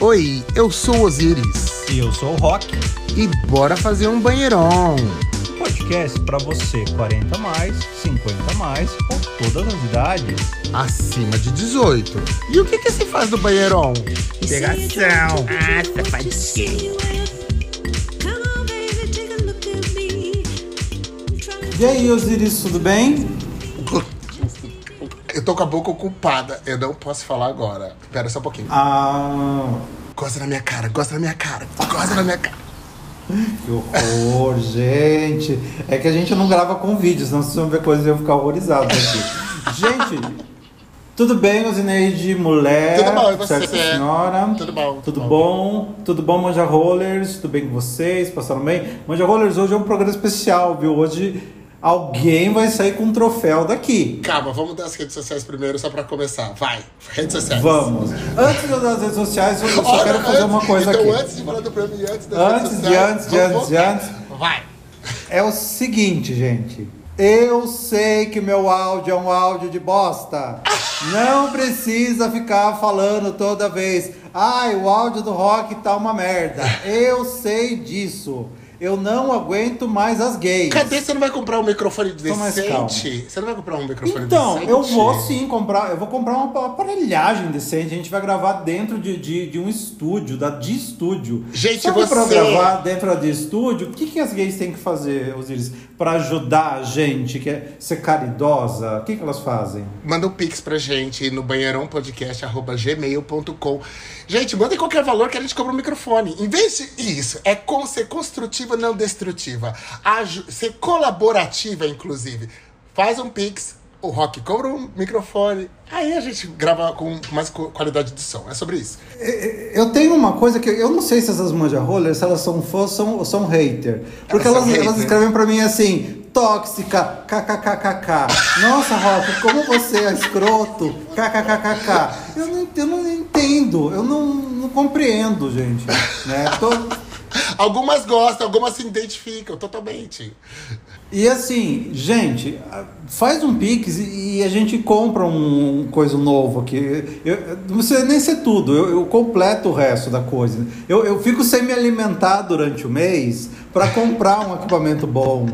Oi, eu sou o Osiris. E eu sou o Rock. E bora fazer um banheirão. Um podcast para você 40 mais, 50 mais ou todas as idades. Acima de 18. E o que que se faz no banheirão? Pegação. Ah, safadinho. E aí, Osiris, tudo bem? Eu tô com a boca ocupada. Eu não posso falar agora. Espera só um pouquinho. Ah, Gosta na minha cara, gosta na minha cara, gosta na minha cara. que horror, gente. É que a gente não grava com vídeo, senão vocês vão ver coisas e eu ficar horrorizado aqui. gente, tudo bem, Osineide, mulher? Tudo bom, e você? Senhora? Tudo bom, Tudo tudo bom? Tudo bom, Manja Rollers? Tudo bem com vocês? Passaram bem? Manja Rollers, hoje é um programa especial, viu? Hoje alguém vai sair com um troféu daqui. Calma, vamos dar as redes sociais primeiro, só pra começar. Vai, redes sociais. Vamos. Antes de eu dar as redes sociais, eu só Olha, quero fazer uma antes- coisa então, aqui. antes de falar do prêmio antes das Antes redes de sociais, antes, de antes, de antes. Vai. É o seguinte, gente. Eu sei que meu áudio é um áudio de bosta. Não precisa ficar falando toda vez. Ai, o áudio do rock tá uma merda. Eu sei disso. Eu não aguento mais as gays. Cadê? Você não vai comprar um microfone decente? Você não vai comprar um microfone Então, decente? eu vou sim comprar. Eu vou comprar uma aparelhagem decente. A gente vai gravar dentro de, de, de um estúdio, da de estúdio. Gente, Só que pra você- gravar dentro de estúdio, o que, que as gays têm que fazer, Osiris? Pra ajudar a gente, que é ser caridosa? O que, que elas fazem? Manda um pix pra gente no banheirãopodcast.gmail.com. Gente, manda qualquer valor que a gente cobra um microfone. Em vez de isso, é com ser construtiva, não destrutiva. Aju ser colaborativa, inclusive. Faz um pix, o Rock cobra um microfone. Aí a gente grava com mais qualidade de som. É sobre isso. Eu tenho uma coisa que eu não sei se essas manja rollers, se elas são fãs ou são, são hater. Porque Elas elas, elas escrevem pra mim assim, tóxica, kkkk. Nossa, Rock, como você é escroto, kkkk. Eu não, eu não entendo, eu não, não compreendo, gente. Né? Tô- Algumas gostam, algumas se identificam totalmente. E assim, gente, faz um Pix e a gente compra um, um coisa novo aqui. Eu, não precisa nem ser tudo, eu, eu completo o resto da coisa. Eu, eu fico sem me alimentar durante o mês para comprar um equipamento bom.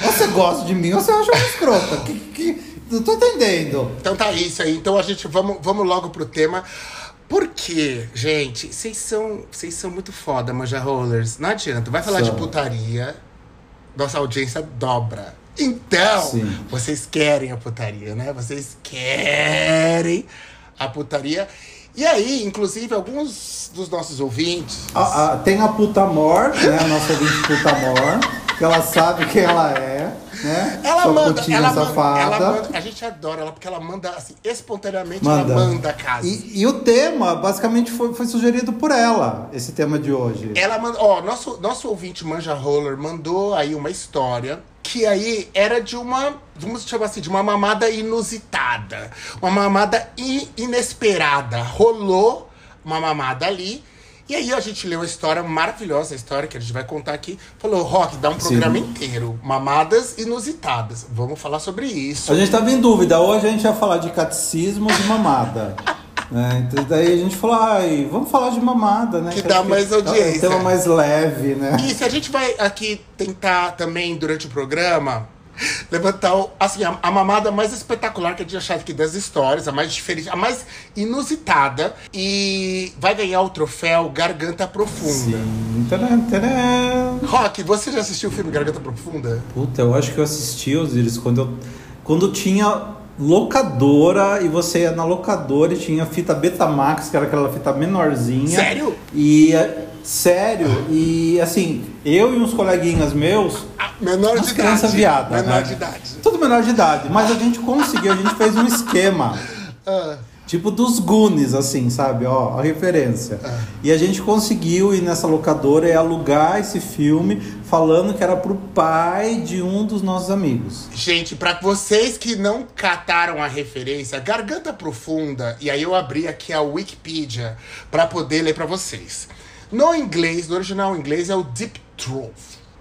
Você gosta de mim ou você acha uma escrota? Que, que, não tô entendendo. Então tá isso aí. Então a gente vamos, vamos logo pro tema. Por quê, gente? Vocês são, vocês são muito foda, manja rollers. Não adianta. Vai falar de putaria, nossa audiência dobra. Então, Sim. vocês querem a putaria, né? Vocês querem a putaria. E aí, inclusive, alguns dos nossos ouvintes. A- a- tem a puta mor, né? A nossa ouvinte puta mor, que ela sabe quem ela é, né? Ela Sua manda, ela manda, safada. ela manda. A gente adora ela porque ela manda assim, espontaneamente, Manda. ela manda casos. E, e o tema, basicamente, foi, foi sugerido por ela, esse tema de hoje. Ela mandou, ó, nosso, nosso ouvinte Manja Roller mandou aí uma história que aí era de uma, vamos chamar assim, de uma mamada inusitada. Uma mamada i- inesperada. Rolou uma mamada ali. E aí a gente leu a história maravilhosa, a história que a gente vai contar aqui. Falou, Rock, dá um Sim. programa inteiro. Mamadas inusitadas. Vamos falar sobre isso. A gente tava em dúvida, hoje a gente ia falar de catecismo de mamada. né? Então, daí a gente falou, ai, vamos falar de mamada, né? Que acho dá mais é um audiência. tema mais leve, né? E se a gente vai aqui tentar também, durante o programa, levantar o- assim, a, a mamada mais espetacular que a gente achar aqui das histórias, a mais diferente, a mais inusitada. E vai ganhar o troféu Garganta Profunda. Sim. Tcharam. Rock, você já assistiu o filme Garganta Profunda? Puta, eu acho que eu assisti, Osiris, quando eu. Quando tinha locadora e você ia na locadora e tinha fita Betamax, que era aquela fita menorzinha. Sério? E. Sério, e assim, eu e uns coleguinhas meus, Ah, menor de criança idade. viada, Menor né? de idade. tudo menor de idade, mas a gente conseguiu, a gente fez um esquema. Ah, Tipo dos Goonies, assim, sabe? Ó, a referência. E a gente conseguiu ir nessa locadora e alugar esse filme falando que era pro pai de um dos nossos amigos. Gente, pra vocês que não cataram a referência, Garganta Profunda, e aí eu abri aqui a Wikipedia pra poder ler pra vocês. No inglês, no original inglês, é o Deep Throat,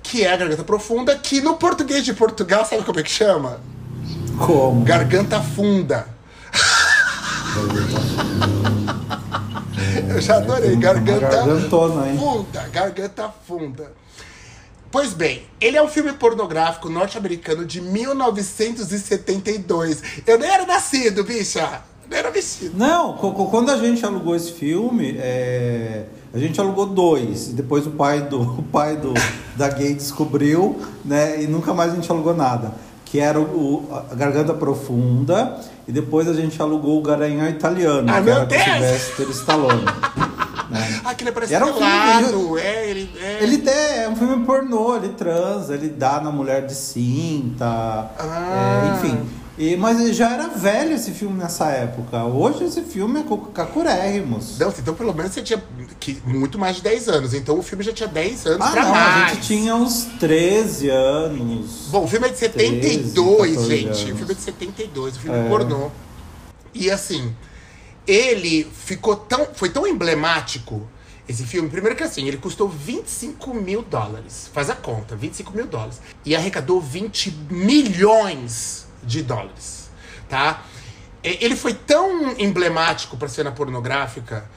que é a garganta profunda, que no português de Portugal, sabe como é que chama? Como? Garganta funda. Eu já adorei. Garganta gargantona, hein? funda. Garganta funda. Pois bem, ele é um filme pornográfico norte-americano de 1972. Eu nem era nascido, bicha. Nem era vestido. Não, quando a gente alugou esse filme, é, a gente alugou dois. Depois o pai do o pai do da gay descobriu, né? E nunca mais a gente alugou nada. Que era o, o- a Garganta Profunda. E depois a gente alugou o Garanhão Italiano, Ah, que era com o Deus! Sylvester Stallone. né? Ah, que ele parece Era um filme. É, ele. É. Ele tem, é um filme pornô, ele transa, ele dá na mulher de cinta, Ah. é, enfim. E, mas já era velho esse filme nessa época. Hoje esse filme é cacurérrimos. Não, então pelo menos você tinha que, muito mais de 10 anos. Então o filme já tinha 10 anos Ah, pra não, mais. a gente tinha uns 13 anos. Bom, o filme é de 72, 13, 14 gente. anos. O filme é de 72, o filme É. pornô. E assim, ele ficou tão. Foi tão emblemático esse filme. Primeiro que assim, ele custou 25 mil dólares. Faz a conta, 25 mil dólares. E arrecadou 20 milhões de dólares. Tá? Ele foi tão emblemático pra cena pornográfica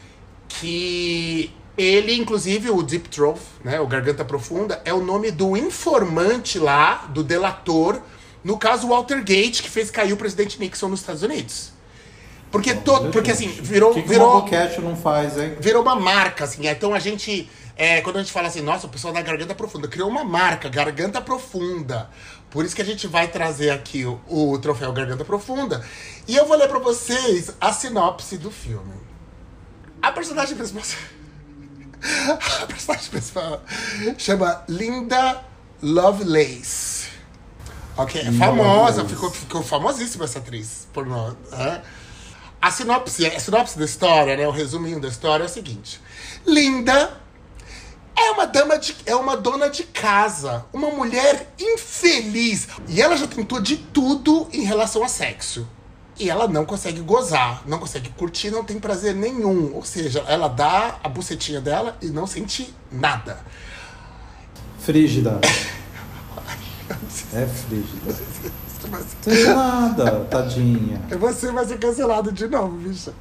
que ele, inclusive, o Deep Throat, né, o Garganta Profunda, é o nome do informante lá, do delator, no caso Watergate, que fez cair o presidente Nixon nos Estados Unidos. Porque, todo, porque assim, virou, O que, que o virou, Mobocast não faz, hein? virou uma marca, assim. Então a gente, é, quando a gente fala assim, nossa, o pessoal da Garganta Profunda criou uma marca, Garganta Profunda. Por isso que a gente vai trazer aqui o, o troféu Garganta Profunda. E eu vou ler pra vocês a sinopse do filme. A personagem principal. A personagem principal chama Linda Lovelace. Ok, é famosa, ficou, ficou famosíssima essa atriz pornô. né? A sinopse, a sinopse da história, né? O resuminho da história é o seguinte: Linda é uma dama de, é uma dona de casa, uma mulher infeliz. E ela já tentou de tudo em relação a sexo. E ela não consegue gozar, não consegue curtir, não tem prazer nenhum. Ou seja, ela dá a bucetinha dela e não sente nada. Frígida. É frígida. Não sente nada, tadinha. Você vai ser cancelado de novo, bicha.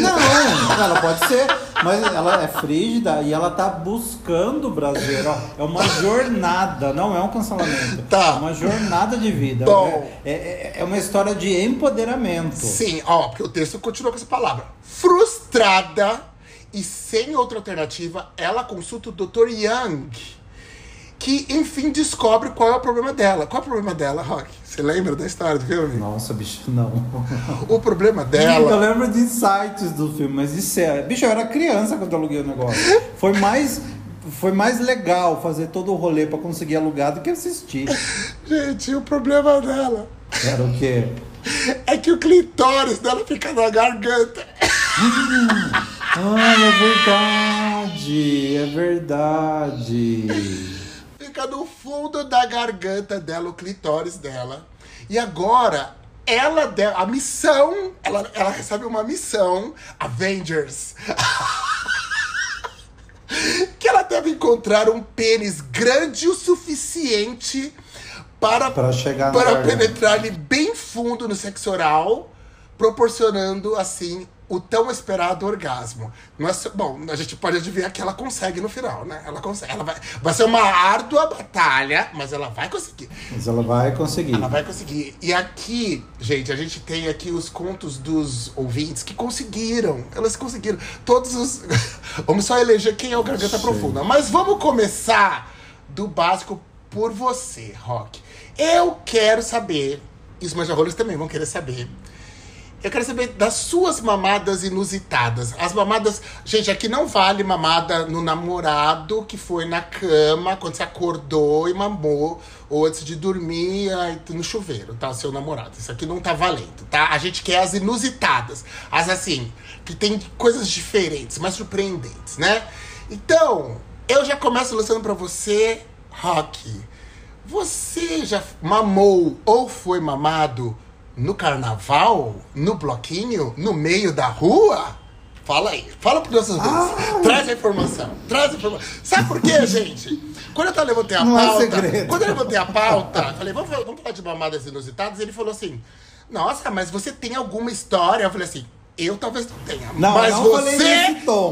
Não, ela pode ser, mas ela é frígida e ela tá buscando o Brasil. ó. É uma jornada, não é um cancelamento. Tá. É uma jornada de vida. Bom. É, é, é uma história de empoderamento. Sim, ó, porque o texto continua com essa palavra. Frustrada e sem outra alternativa, ela consulta o Dr. Young, que enfim descobre qual é o problema dela. Qual é o problema dela, Rock? Você lembra da história do filme? Nossa, bicho, não. O problema Eu dela. lembro de insights do filme, mas isso é. Bicho, eu era criança quando eu aluguei o negócio. Foi mais. Foi mais legal fazer todo o rolê pra conseguir alugar do que assistir. Gente, o problema dela Era o quê? é que o clitóris dela fica na garganta. Ai, é verdade, é verdade. Fica no fundo da garganta dela, o clitóris dela. E agora, ela a missão, ela, ela recebe uma missão, Avengers. que ela deve encontrar um pênis grande o suficiente para, Para chegar para garganta. penetrar-lhe bem fundo no sexo oral, proporcionando assim o tão esperado orgasmo. Não é só- bom, a gente pode adivinhar que ela consegue no final, né? Ela consegue. Ela vai, vai ser uma árdua batalha, mas ela vai conseguir. Mas ela vai conseguir. Ela vai conseguir. E aqui, gente, a gente tem aqui os contos dos ouvintes que conseguiram. Elas conseguiram. Todos os. vamos só eleger quem é o Garganta Sim. Profunda. Mas vamos começar do básico por você, Rock. Eu quero saber, e os manjarrolos também vão querer saber. Eu quero saber das suas mamadas inusitadas. As mamadas. Gente, aqui não vale mamada no namorado que foi na cama quando você acordou e mamou, ou antes de dormir no chuveiro, tá? O seu namorado. Isso aqui não tá valendo, tá? A gente quer as inusitadas. As assim, que tem coisas diferentes, mais surpreendentes, né? Então, eu já começo lançando pra você, Rock. Você já mamou ou foi mamado no carnaval? No bloquinho? No meio da rua? Fala aí, fala para nossos ouvintes. Traz a informação, traz a informação. Sabe por quê, gente? Quando eu tava levantei a Não é pauta, segredo. quando eu levantei a pauta, falei, vamos, vamos falar de mamadas inusitadas, ele falou assim: Nossa, mas você tem alguma história? Eu falei assim: Eu talvez não tenha. Não, mas não você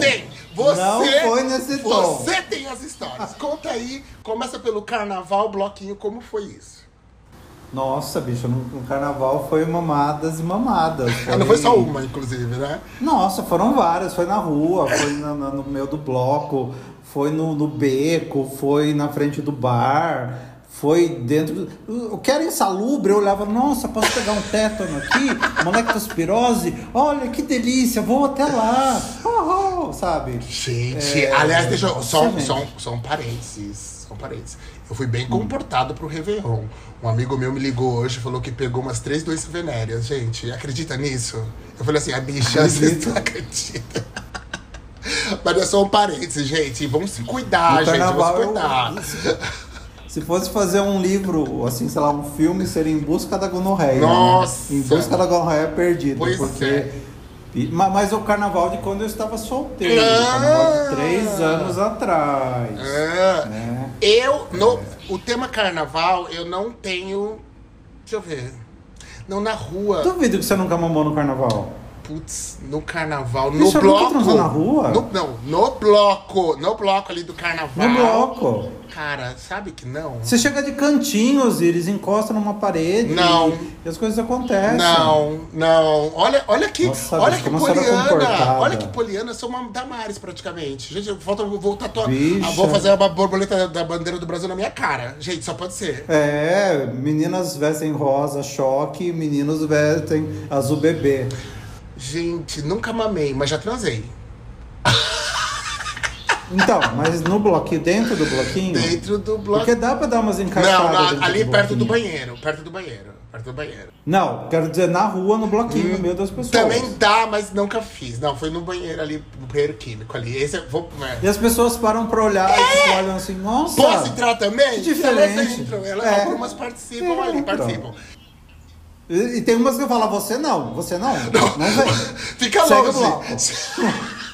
tem. Você, Não foi nesse tom. Você tem as histórias. Conta aí. Começa pelo carnaval, bloquinho, como foi isso? Nossa, bicho, no, no carnaval foi mamadas e mamadas. Ah, não foi só uma, inclusive, né? Nossa, foram várias. Foi na rua, foi na- na- no meio do bloco, foi no, no beco, foi na frente do bar, foi dentro. O que era insalubre, eu olhava, nossa, posso pegar um tétano aqui? Uma lectospirose? Olha que delícia, vou até lá. Oh, oh, sabe? Gente, É, aliás, deixa eu. Só, só, só um parênteses. Só um parênteses. Eu fui bem comportado pro Réveillon. Um amigo meu me ligou hoje e falou que pegou umas três doenças venéreas. Gente, acredita nisso? Eu falei assim, a bicha, Acredito. não acreditam. Mas é só um parênteses, gente. Vamos se cuidar, No gente. Vamos se cuidar. eu- se fosse fazer um livro, assim, sei lá, um filme, seria Em Busca da Gonorreia. né? Nossa! Em Busca da Gonorreia Perdida. Pois porque... é. E- ma- Mas o carnaval de quando eu estava solteiro. Ah! carnaval de três anos atrás. Ah, né? Eu, no, o tema carnaval, eu não tenho. Deixa eu ver. Não na rua. Duvido que você nunca mamou no carnaval. Putz, no carnaval, no nunca bloco. na rua? No- não, no bloco. No bloco ali do carnaval. No bloco. Cara, sabe que não? Você chega de cantinhos e eles encostam numa parede. Não. E, e as coisas acontecem. Não, não. Olha, olha que, Nossa, olha que é poliana. Olha que poliana, eu sou uma Damares praticamente. Gente, eu vou tatuar, ah, vou fazer uma borboleta da bandeira do Brasil na minha cara. Gente, só pode ser. É, meninas vestem rosa choque, meninos vestem azul bebê. Gente, nunca mamei, mas já transei. Então, mas no bloquinho, dentro do bloquinho. Dentro do bloco. Porque dá pra dar umas Não, encaixadas. na- dentro ali perto do bloquinho. banheiro. Perto do banheiro. Perto do banheiro. Não, quero dizer na rua, no bloquinho, no meio das pessoas. Também dá, mas nunca fiz. Não, foi no banheiro ali, no banheiro químico ali. Esse eu vou. é. E as pessoas param pra olhar e tipo, olham assim, nossa. Posso entrar também? Que diferente. Elas entram, elas, É. algumas participam ali, Entram. participam. E, e tem umas que eu falo, você não, você não. Não, vem. Fica Segue longe.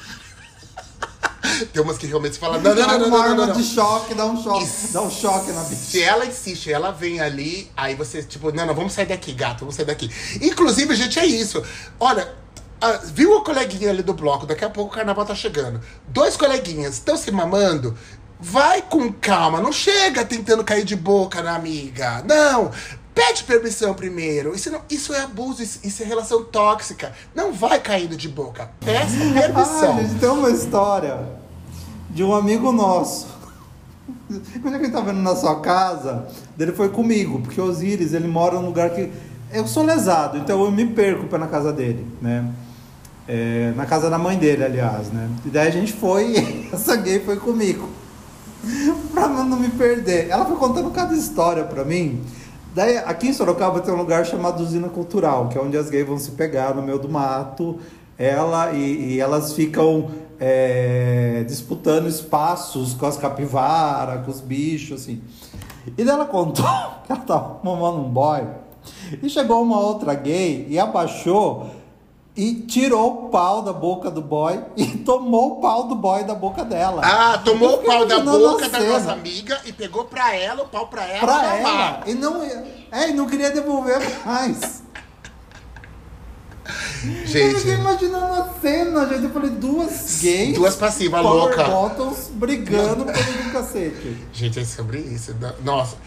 Tem umas que realmente falam, não, não, não, não, não, não, não. de choque, dá um choque, dá um choque na bicha. Se ela insiste, ela vem ali, aí você, tipo, não, não, vamos sair daqui, gato, vamos sair daqui. Inclusive, gente, é isso. Olha, ah, viu a coleguinha ali do bloco? Daqui a pouco o carnaval tá chegando. Dois coleguinhas estão se mamando. Vai com calma, não chega tentando cair de boca na amiga. Não! Pede permissão primeiro. Isso, não, isso é abuso, isso, isso é relação tóxica. Não vai caindo de boca. Peça permissão. Ah, gente, tem uma história de um amigo nosso. Quando ele tava indo na sua casa, ele foi comigo, porque Osiris, ele mora num lugar que. Eu sou lesado, então eu me perco pra na casa dele, né? É, na casa da mãe dele, aliás, né? E daí a gente foi, essa gay foi comigo. pra não me perder. Ela foi contando cada história pra mim. Daí, aqui em Sorocaba tem um lugar chamado Usina Cultural, que é onde as gays vão se pegar no meio do mato. Ela e, e elas ficam é, disputando espaços com as capivaras, com os bichos, assim. E daí ela contou que ela tava mamando um boy. E chegou uma outra gay e abaixou e tirou o pau da boca do boy e tomou o pau do boy da boca dela. Ah, tomou Eu o pau da boca da cena. nossa amiga e pegou pra ela, o pau pra ela. pra ela. E não, é, e não queria devolver mais. Eu Gente, fiquei imaginando a cena, gente. Eu falei, duas gays. Duas passivas louca. bottoms brigando causa do cacete. gente, é sobre isso. Nossa.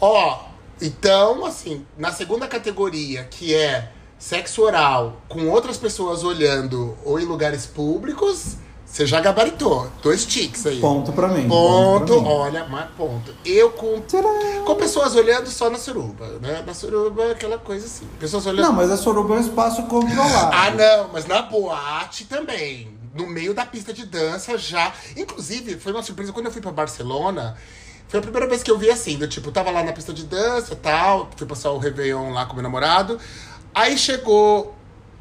Ó, então, assim, na segunda categoria, que é sexo oral com outras pessoas olhando ou em lugares públicos, você já gabaritou. Dois tiques aí. Ponto pra mim. Ponto, pra mim. olha, mas ponto. Eu com, Tcharam. com pessoas olhando só na suruba, né? Na suruba é aquela coisa assim. Pessoas olhando. Não, mas a Soruba é um espaço controlado. Ah, não, mas na boate também. No meio da pista de dança já. Inclusive, foi uma surpresa quando eu fui pra Barcelona. Foi a primeira vez que eu vi assim, do tipo, tava lá na pista de dança e tal, fui passar o Réveillon lá com meu namorado. Aí chegou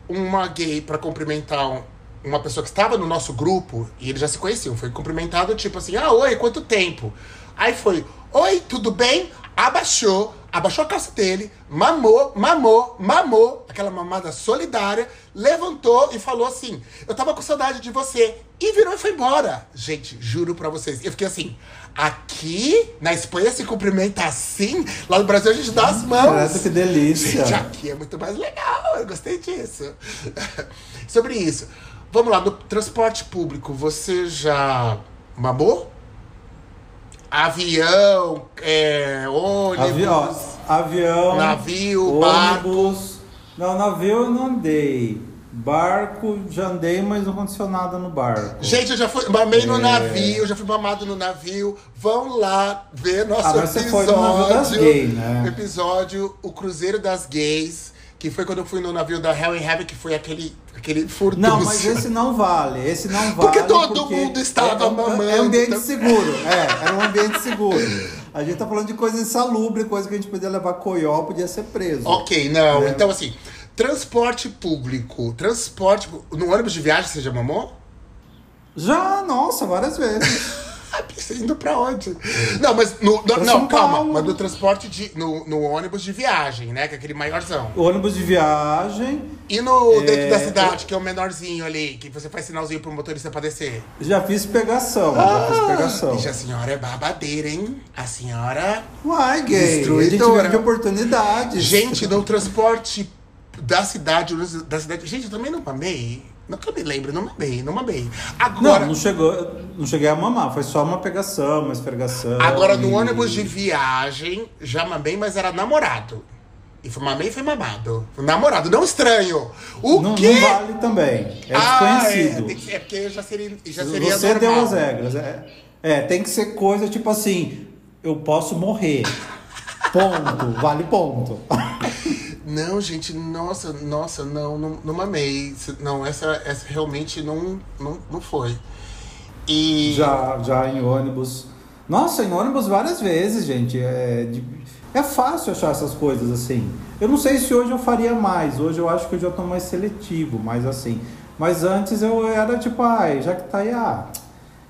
uma gay pra cumprimentar um- uma pessoa que estava no nosso grupo, e eles já se conheciam. Foi cumprimentado, tipo assim, ah, oi, quanto tempo? Aí foi, oi, tudo bem? abaixou, abaixou a calça dele, mamou, mamou, mamou, aquela mamada solidária, levantou e falou assim: Eu tava com saudade de você. E virou e foi embora. Gente, juro pra vocês. Eu fiquei assim. Aqui, na Espanha, se cumprimenta assim. Lá no Brasil, a gente dá as mãos. Parece que delícia. Gente, aqui é muito mais legal. Eu gostei disso. Sobre isso. Vamos lá, no transporte público, você já mamou? Avião, é, ônibus, Avião, avião navio, barco. ônibus. Não, navio eu não andei. Barco já andei, mas não aconteceu nada no barco. Gente, eu já fui, mamei no É. navio, já fui mamado no navio. Vão lá ver nosso Ah, episódio. foi no navio das gays, né? Episódio O Cruzeiro das Gays, que foi quando eu fui no navio da Hell in Heaven, que foi aquele, aquele furdúncio. Não, mas esse não vale. Esse não vale. Porque todo mundo estava é, mamando. É ambiente Então- seguro. É, era um ambiente seguro. A gente tá falando de coisa insalubre, coisa que a gente podia levar coió, podia ser preso. Ok, não. É. Então, assim, transporte público. Transporte. No ônibus de viagem você já mamou? Já, nossa, várias vezes. Ah, Você indo pra onde? Não, mas no. no- não, calma. Mas no transporte de. No, no ônibus de viagem, né? Que é aquele maiorzão. ônibus de viagem, E no É, dentro da cidade, que é o menorzinho ali, que você faz sinalzinho pro motorista pra descer. já fiz pegação, já fiz pegação. Ixi, a senhora é babadeira, hein? A senhora. Uai, gay. A gente Destruidora. vive de oportunidades. Gente, no transporte da cidade, da cidade. Gente, eu também não mamei. Não que eu me lembro, não mamei, não mamei. Agora. Não, não chegou, não cheguei a mamar, foi só uma pegação, uma esfregação. Agora, no e- ônibus de viagem, já mamei, mas era namorado. E foi mamei e foi mamado. Namorado, não estranho. O Não, quê? não vale também. É Ah, desconhecido. É, que- é porque já seria, já seria Você normal. deu as regras. É, é, tem que ser coisa tipo assim: eu posso morrer. Ponto. Vale ponto. Não, gente, nossa, nossa, não, não, não mamei. Não, essa, essa realmente não, não, não foi. E. Já, já em ônibus. Nossa, em ônibus várias vezes, gente. É, de- é fácil achar essas coisas assim. Eu não sei se hoje eu faria mais. Hoje eu acho que eu já tô mais seletivo, mais assim. Mas antes eu era tipo, ai, já que tá aí, ah,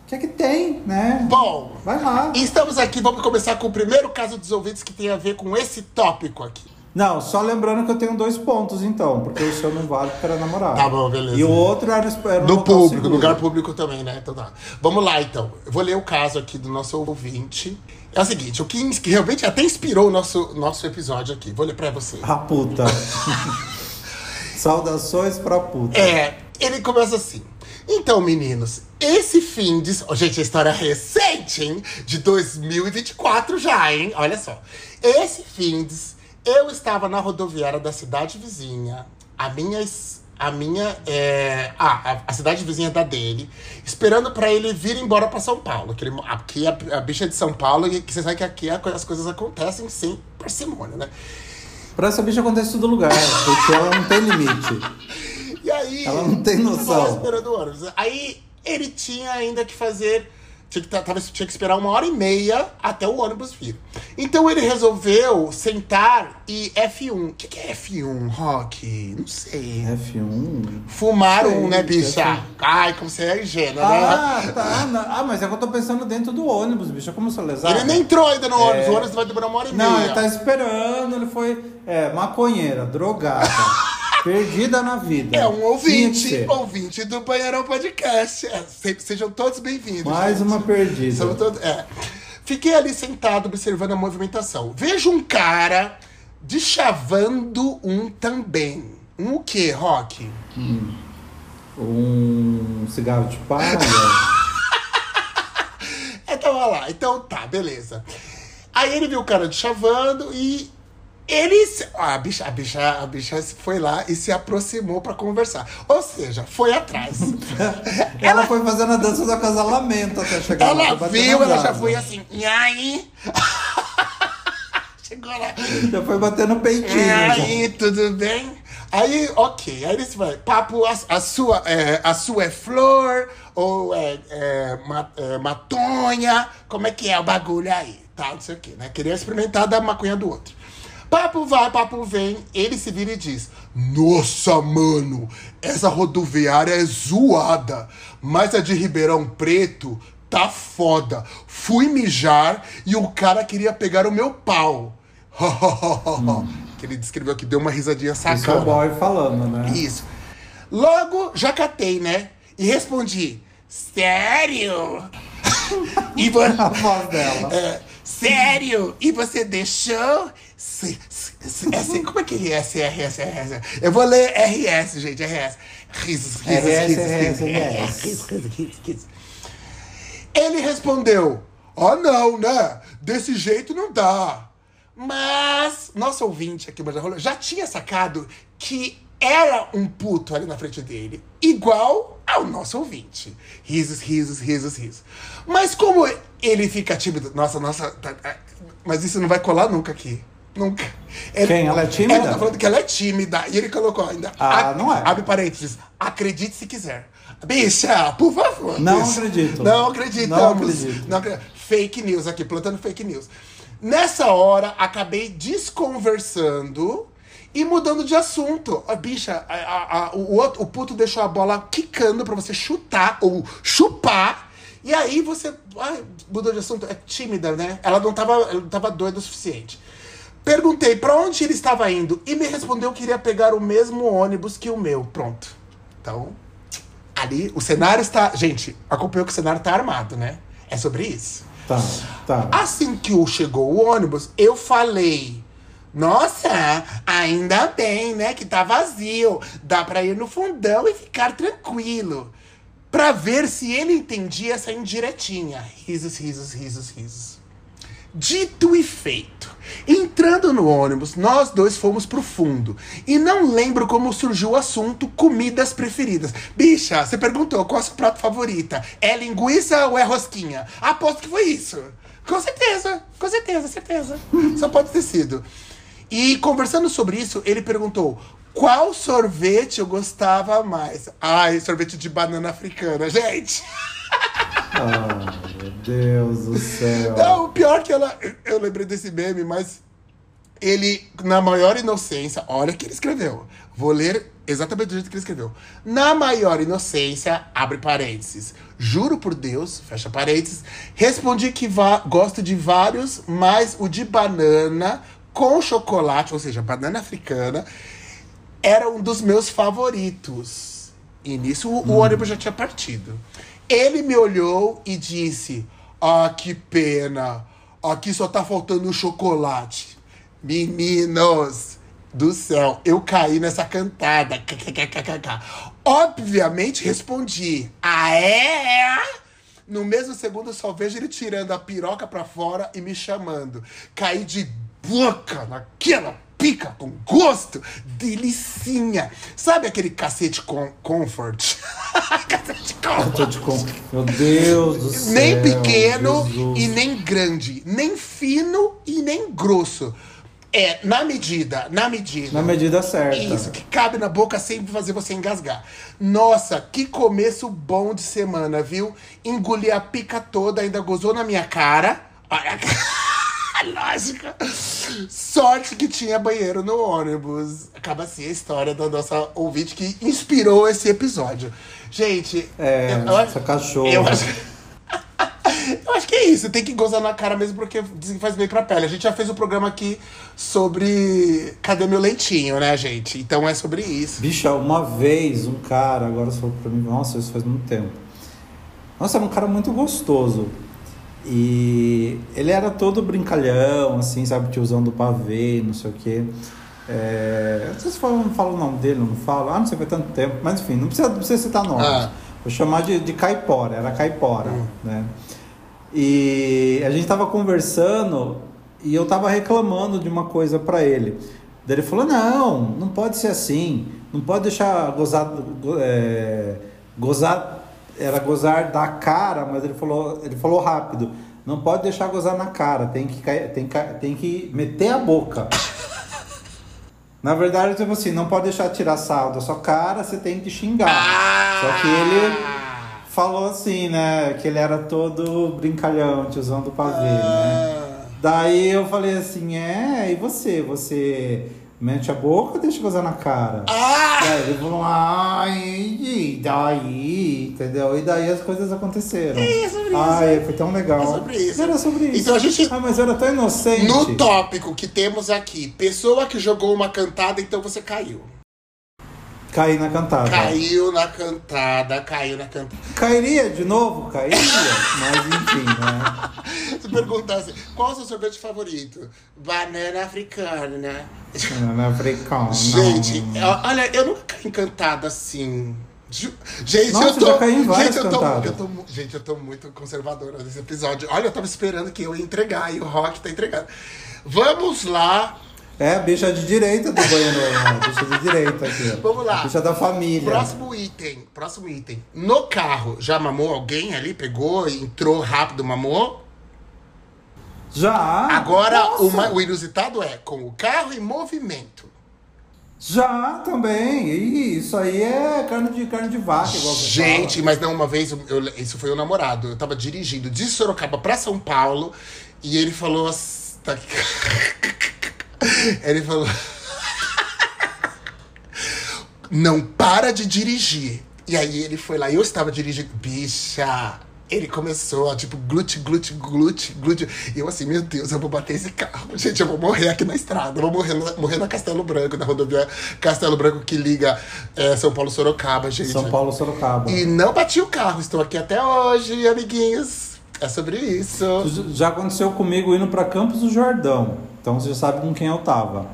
o que é que tem, né? Bom, Vai lá. estamos aqui, vamos começar com o primeiro caso dos ouvintes que tem a ver com esse tópico aqui. Não, só lembrando que eu tenho dois pontos, então, porque o seu não vale porque era namorado. Tá bom, beleza. E o outro era, era No público, seguro. no lugar público também, né? Então tá. Vamos lá, então. Eu vou ler o caso aqui do nosso ouvinte. É o seguinte, o que que realmente até inspirou o nosso, nosso episódio aqui. Vou ler pra você. A puta. Saudações pra puta. É, ele começa assim. Então, meninos, esse fim de. Oh, gente, a história é recente, hein? De 2024 já, hein? Olha só. Esse fim de. Eu estava na rodoviária da cidade vizinha. A minha. A minha. É, ah, a, a cidade vizinha da dele. Esperando pra ele vir embora pra São Paulo. Que ele, aqui a, a bicha é de São Paulo e que você sabe que aqui a co- as coisas acontecem sem parcimônia, né? Pra essa bicha acontece em todo lugar, porque ela não tem limite. E aí. Ela não tem noção. esperando o ônibus. Aí ele tinha ainda que fazer. Tinha que, tava, tinha que esperar uma hora e meia até o ônibus vir. Então ele resolveu sentar e F1. O que, que é F1, Rock? Não sei. F1. Fumar Sei, um, né, bicha? F1. Ai, como você é ingênua, Ah, né? tá. não. Ah, mas é que eu tô pensando dentro do ônibus, bicho. Como eu sou lesado. Ele nem entrou ainda no ônibus. O ônibus vai demorar uma hora e Não, meia. ele tá esperando, ele foi é, maconheira, drogada, perdida na vida. É um ouvinte, ouvinte do Banheirão Podcast. É, sempre, sejam todos bem-vindos. Mais gente. uma perdida. São todos- é. Fiquei ali sentado observando a movimentação. Vejo um cara deschavando um também. Um o quê, Rock? Um cigarro de palha. É, tava lá. Então tá, beleza. Aí ele viu o cara deschavando e ele. se- ah, a, bicha, a, bicha, a bicha foi lá e se aproximou pra conversar. Ou seja, foi atrás. ela foi fazendo a dança do acasalamento até chegar lá. ela foi batendo viu, ela já foi assim. E aí? Chegou lá. Já foi batendo peitinho. E aí, tudo bem? Aí, ok. Aí eles vai. Papo, a, a sua, é, a sua é flor ou é, é, ma- é matonha? Como é que é o bagulho aí? Tá, não sei o quê, né? Queria experimentar da maconha do outro. Papo vai, papo vem. Ele se vira e diz: Nossa, mano, essa rodoviária é zoada. Mas a de Ribeirão Preto, tá foda. Fui mijar e o cara queria pegar o meu pau. Que ele descreveu que deu uma risadinha Isso é o sacana. boy falando, né? Isso. Logo, já catei, né? E respondi, sério? e A voz dela. É, sério? E você deixou? Se- S- como é que é SRS? RS? Eu vou ler RS, gente, RS. Risos, risos, RS, risos, RS, risos. É, RS. risos. Ele respondeu: Ah, não, né? Desse jeito não dá. Mas nosso ouvinte aqui, já tinha sacado que era um puto ali na frente dele, igual ao nosso ouvinte. Risos, risos, risos, risos. Mas como ele fica tímido, nossa, nossa, tá- tá- mas isso não vai colar nunca aqui. Nunca. Ele- Quem? Ela é tímida? Ela tá falando que ela é tímida. E ele colocou ainda. Ah, não é. Abre parênteses. Acredite se quiser. Bicha, por favor. Não bicha. acredito. Não acreditamos. Não acredito. Não acredito. Fake news aqui, plantando fake news. Nessa hora, acabei desconversando e mudando de assunto. A bicha, a- a- a- o, outro, o puto deixou a bola quicando pra você chutar ou chupar. E aí você ai, mudou de assunto. É tímida, né? Ela não tava, ela não tava doida o suficiente. Perguntei pra onde ele estava indo e me respondeu que iria pegar o mesmo ônibus que o meu. Pronto. Então, ali o cenário está. Gente, acompanhou que o cenário tá armado, né? É sobre isso. Tá, tá. Assim que chegou o ônibus, eu falei. Nossa, ainda bem, né? Que tá vazio. Dá pra ir no fundão e ficar tranquilo. Pra ver se ele entendia essa indiretinha. Risos, risos, risos, risos. Dito e feito. Entrando no ônibus, nós dois fomos pro fundo. E não lembro como surgiu o assunto comidas preferidas. Bicha, você perguntou qual é sua prato favorita. É linguiça ou é rosquinha? Aposto que foi isso. Com certeza, com certeza, certeza. Só pode ter sido. E conversando sobre isso, ele perguntou qual sorvete eu gostava mais. Ai, sorvete de banana africana, gente. Ah, meu Deus do céu. Não, o pior que ela. eu- lembrei desse meme, mas ele, na maior inocência, olha o que ele escreveu. Vou ler exatamente do jeito que ele escreveu. Na maior inocência, abre parênteses. Juro por Deus, fecha parênteses. Respondi que gosto de vários, mas o de banana com chocolate, ou seja, banana africana, era um dos meus favoritos. E nisso o, o ônibus já tinha partido. Ele me olhou e disse: Ah, que pena. Aqui só tá faltando o chocolate. Meninos do céu, eu caí nessa cantada. Obviamente respondi: Ah, é? No mesmo segundo, eu só vejo ele tirando a piroca pra fora e me chamando. Caí de boca naquela pica com gosto, delicinha. Sabe aquele cacete com comfort? cacete comfort. de com... Meu Deus do céu. Nem pequeno Jesus. e nem grande, nem fino e nem grosso. É, na medida, na medida. Na medida certa. Isso, que cabe na boca sem fazer você engasgar. Nossa, que começo bom de semana, viu? Engoli a pica toda, ainda gozou na minha cara. Lógica. Sorte que tinha banheiro no ônibus. Acaba assim a história da nossa ouvinte que inspirou esse episódio. Gente, É, eu- essa cachorra. Eu acho, eu acho que é isso, tem que gozar na cara mesmo porque diz que faz bem pra pele. A gente já fez um programa aqui sobre Cadê meu leitinho, né, gente? Então é sobre isso. Bicha, uma vez um cara, agora falou pra mim, nossa, isso faz muito tempo. Nossa, era um cara muito gostoso. E ele era todo brincalhão, assim, sabe, tiozão do pavê, não sei o quê. É, não sei se fala, fala o nome dele, não falo. Ah, não sei, foi tanto tempo. Mas enfim, não precisa, não precisa citar nomes. Ah. Vou chamar de, de caipora, era caipora, né? E a gente tava conversando e eu tava reclamando de uma coisa pra ele. Daí ele falou: Não, não pode ser assim. Não pode deixar gozar. go- é, gozar. Era gozar da cara, mas ele falou, ele falou rápido. Não pode deixar gozar na cara, tem que, tem, que- tem que meter a boca. Na verdade, tipo assim, não pode deixar tirar sal da sua cara, você tem que xingar. Só que ele falou assim, né? Que ele era todo brincalhão, tiozão do pavê, né? Daí eu falei assim, é, e você? Você Mete a boca, deixa coisar na cara. Ah! E aí ele falou, ai, e daí, entendeu? E daí as coisas aconteceram. É sobre isso. Ai, foi tão legal. É sobre isso. Era sobre isso. Então a gente- Ah, mas eu era tão inocente. No tópico que temos aqui, pessoa que jogou uma cantada, então você caiu. Caí na cantada. Caiu na cantada, caiu na cantada. Cairia de novo? Cairia. mas enfim, né? Se perguntasse, qual é o seu sorvete favorito? Banana africana. Na africana. Gente, olha, eu nunca caí encantada assim. Gente, Nossa, eu tô. gente, eu tô, eu tô gente, eu tô muito conservadora nesse episódio. Olha, eu tava esperando que eu ia entregar e o Rock tá entregando. Vamos lá. É a bicha de direita do banheiro. A bicha de direita aqui. Vamos lá. A bicha da família. Próximo item. Próximo item. No carro, já mamou alguém ali? Pegou, entrou rápido, mamou? Já. Agora, uma- o inusitado é com o carro em movimento. Já também. Isso aí é carne de, carne de vaca, igual você Gente, mas não, uma vez, eu- isso foi o namorado. Eu tava dirigindo de Sorocaba pra São Paulo e ele falou. ass- tá aqui. Ele falou. Não para de dirigir. E aí ele foi lá, eu estava dirigindo. Bicha! Ele começou, ó, tipo, glute, glute, glute, glute. E eu assim, meu Deus, eu vou bater esse carro. Gente, eu vou morrer aqui na estrada. Eu vou morrer, na- morrer na Castelo Branco, na rodovia Castelo Branco que liga é, São Paulo-Sorocaba, gente. São Paulo, Sorocaba. E não bati o carro, estou aqui até hoje, amiguinhos. É sobre isso. Já aconteceu comigo indo pra Campos do Jordão. Então você já sabe com quem eu tava.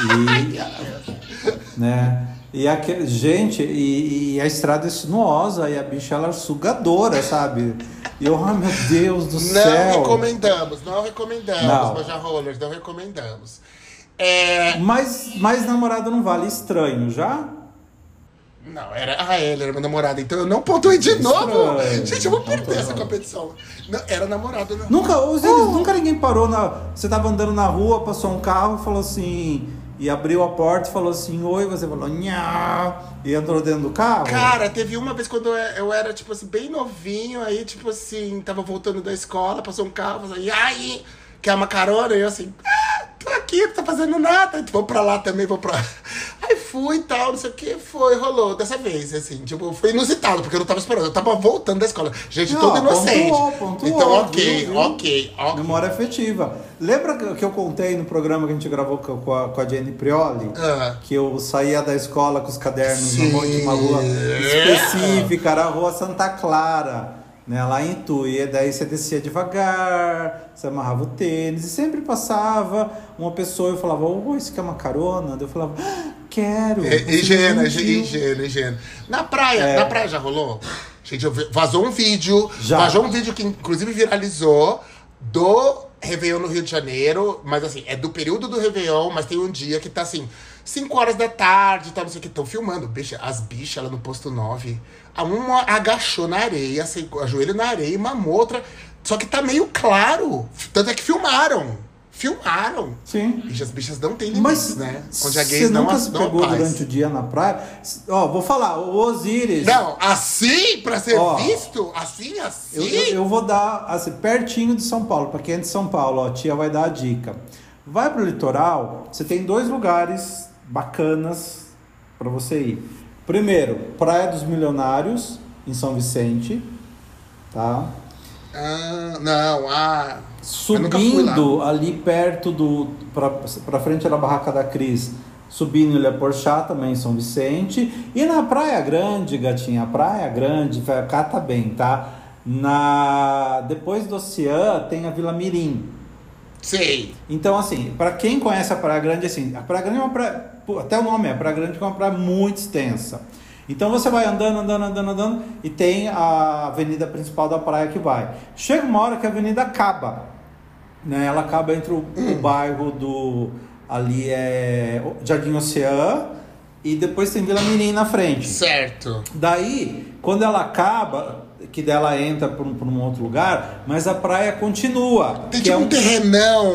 E, né? E aquele, gente, e, e a estrada é sinuosa e a bicha ela é sugadora, sabe? E eu, ai meu Deus do Não céu. recomendamos, não recomendamos, Não. Manja Rollers, não recomendamos. É. Mas, mas namorado não vale estranho, já? Não, era. Ah, ele era meu namorado, então eu não pontuei de novo. Estranho. Gente, eu vou perder pontuou. essa competição. Não, era namorado, não. Nunca, os eles, nunca ninguém parou na. Você tava andando na rua, passou um carro e falou assim. E abriu a porta e falou assim, oi, você falou, nha, e entrou dentro do carro? Cara, teve uma vez quando eu eu era, tipo assim, bem novinho, aí, tipo assim, tava voltando da escola, passou um carro, falou assim, e aí, quer uma carona? E eu assim, ah, tô aqui, não tô fazendo nada, vou pra lá também, vou pra. Aí fui e tal, não sei o que, foi, rolou dessa vez, assim, tipo, foi inusitado, porque eu não tava esperando, eu tava voltando da escola. Gente, Não, todo inocente. pontuou, pontuou, então, ok, viu, viu? ok, ok. Memória afetiva. Lembra que- eu contei no programa que a gente gravou com a, com a Jenny Prioli? Ah. Que eu saía da escola com os cadernos Sim. numa de uma rua específica, era a rua Santa Clara, né? Lá em. E daí você descia devagar, você amarrava o tênis, e sempre passava uma pessoa e falava, oi, você quer uma carona? Daí eu falava, "Ah, quero. É, higiene, higiene, viu." higiene. Na praia, É. na praia já rolou? Gente, vazou um vídeo. Já. Vazou um vídeo que inclusive viralizou do Réveillon no Rio de Janeiro. Mas assim, é do período do Réveillon, mas tem um dia que tá assim, 5 horas da tarde, tá, não sei o que, estão filmando. Bicha, as bichas, ela no posto 9. A uma agachou na areia, assim, ajoelho na areia e mamou outra. Só que tá meio claro. Tanto é que filmaram. Filmaram. Sim. Bichas, bichas não tem limites, Mas né? A você gays não, nunca as- se não pegou paz. durante o dia na praia? Ó, vou falar, o Osiris. Não, assim, pra ser Ó, visto? Assim, assim? Eu, eu, eu vou dar assim, pertinho de São Paulo, para quem é de São Paulo, ó, a tia vai dar a dica. Vai pro litoral, você tem dois lugares bacanas para você ir. Primeiro, Praia dos Milionários, em São Vicente, tá? Ah, não, ah. Subindo ali perto do. Pra frente da barraca da Cris. Subindo Ilha Porchá, também em São Vicente. E na Praia Grande, gatinha, Praia Grande, vai- cata bem, tá? Na, depois do Oceã tem a Vila Mirim. Sei. Então, assim, para quem conhece a Praia Grande, assim, a Praia Grande é uma praia. Até o nome é Praia Grande, é uma praia muito extensa. Então você vai andando, andando, andando, andando, e tem a avenida principal da praia que vai. Chega uma hora que a avenida acaba. Né? Ela acaba entre o, o bairro do. Ali é Jardim Oceã e depois tem Vila Mirim na frente. Certo. Daí, quando ela acaba, que dela entra para um, um outro lugar, mas a praia continua. Tem que tipo é um terrenão.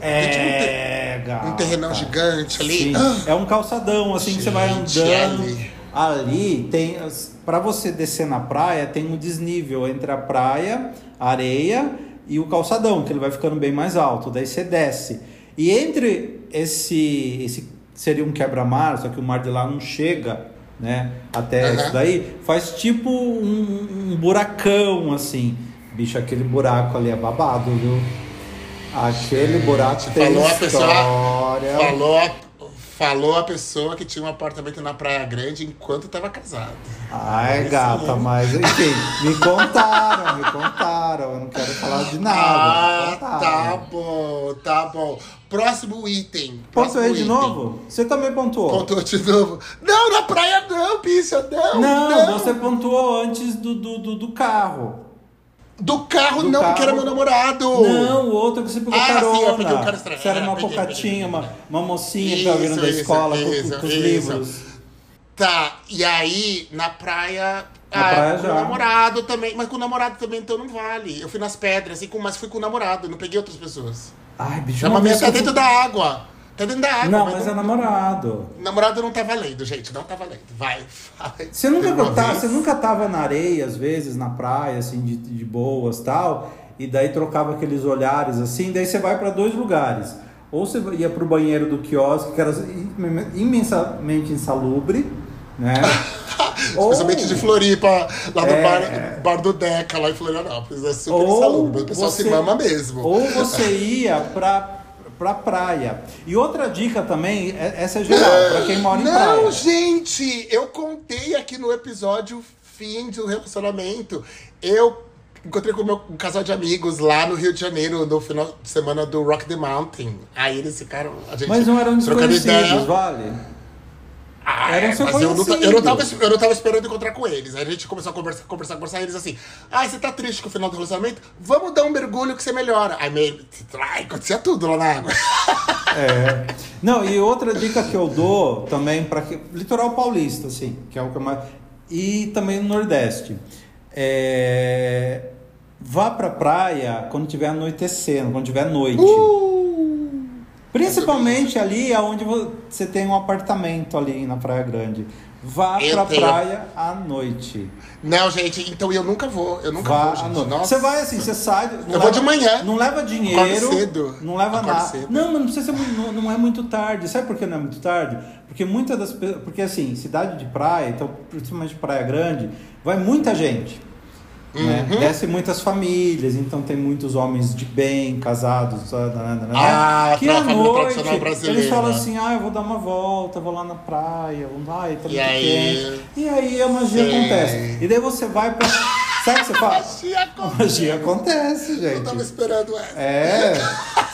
Tem tipo um, te- é, gata. um terrenão gigante ali. Ah, É um calçadão, assim, que você vai Gente, andando. ali. Ali tem. Pra você descer na praia, tem um desnível entre a praia, a areia e o calçadão, que ele vai ficando bem mais alto. Daí você desce. E entre esse, esse seria um quebra-mar, só que o mar de lá não chega, né? Até Aham. isso daí, faz tipo um, um buracão, assim. Bicho, aquele buraco ali é babado, viu? Aquele buraco tem Falou a pessoa. história. Falou falou a pessoa que tinha um apartamento na Praia Grande enquanto tava casado. Ai, Esse gata, aí. mas enfim, me contaram, me contaram. Eu não quero falar de nada. ah, tá bom, tá bom. Próximo item. próximo Pontuei de item. novo? Você também pontuou? Pontuou de novo. Não, na praia não, bicha, não. Não, você pontuou antes do, do, do, do carro. Do carro Do não, carro. porque era meu namorado. Não, o outro que você pegou Ah, carona. sim, eu peguei o cara estranho. Você era É, uma peguei, cocatinha, uma, uma mocinha que tava vindo da Isso, escola com- isso, com, com os isso. livros. Tá, e aí, na praia. Na praia com já. o namorado também. Mas com o namorado também, então não vale. Eu fui nas pedras, assim, mas fui com o namorado, não peguei outras pessoas. Ai, bicho, uma mamei vez que eu dentro fui- da água. Tá dentro da água. Não, mas mas não- é namorado. Namorado não tá valendo, gente. Não tá valendo. Vai, vai. Você nunca, tá, você nunca tava na areia, às vezes, na praia, assim, de, de boas tal, e daí trocava aqueles olhares assim, daí você vai para dois lugares. Ou você ia pro banheiro do quiosque, que era imensamente insalubre, né? Ou- Especialmente de Floripa, lá no É. bar, bar do Deca, lá em Florianópolis. É super Ou insalubre. O pessoal você- se mama mesmo. Ou você ia pra, pra praia. E outra dica também, é- essa é geral, pra quem mora em Não, praia. gente, eu contei aqui no episódio fim do relacionamento. Eu encontrei com o meu um casal de amigos lá no Rio de Janeiro no final de semana do Rock the Mountain. Aí eles ficaram. A gente Mas não eram desconhecidos, ideia. vale? Ah, eram é, mas eu não, ta- eu, não tava, eu não tava esperando encontrar com eles. Aí a gente começou a conversar, conversar, conversar. E eles assim: Ah, você tá triste com o final do relacionamento? Vamos dar um mergulho que você melhora. Aí meio. Ai, acontecia tudo lá na água. É. Não, e outra dica que eu dou também para litoral paulista, assim, que é o que eu mais e também no Nordeste. É, Vá pra praia quando tiver anoitecendo, quando tiver noite. Uh! Principalmente ali onde você tem um apartamento ali na Praia Grande. Vá Eu pra tenho. praia à noite. Não, gente, então eu nunca vou. Eu nunca Vá vou, à gente. noite. Nossa. Você vai assim, você sai. Eu vou de manhã. Não leva dinheiro. Acordo cedo. Não leva Acordo nada. cedo. Não, mas não precisa ser. Não, não é muito tarde. Sabe por que não é muito tarde? Porque muitas das pessoas. Porque assim, cidade de praia, então, principalmente praia grande, vai muita gente. Né? Uhum. Desce muitas famílias, então tem muitos homens de bem, casados, ah, nananana, Ah, que à noite eles falam assim, ah, eu vou dar uma volta, vou lá na praia, vou lá, e tá E aí? quente. E aí a magia Sim. acontece. E daí você vai pra. Sabe o que você faz? Magia A acontece. magia acontece, Eu tava gente. esperando essa. É.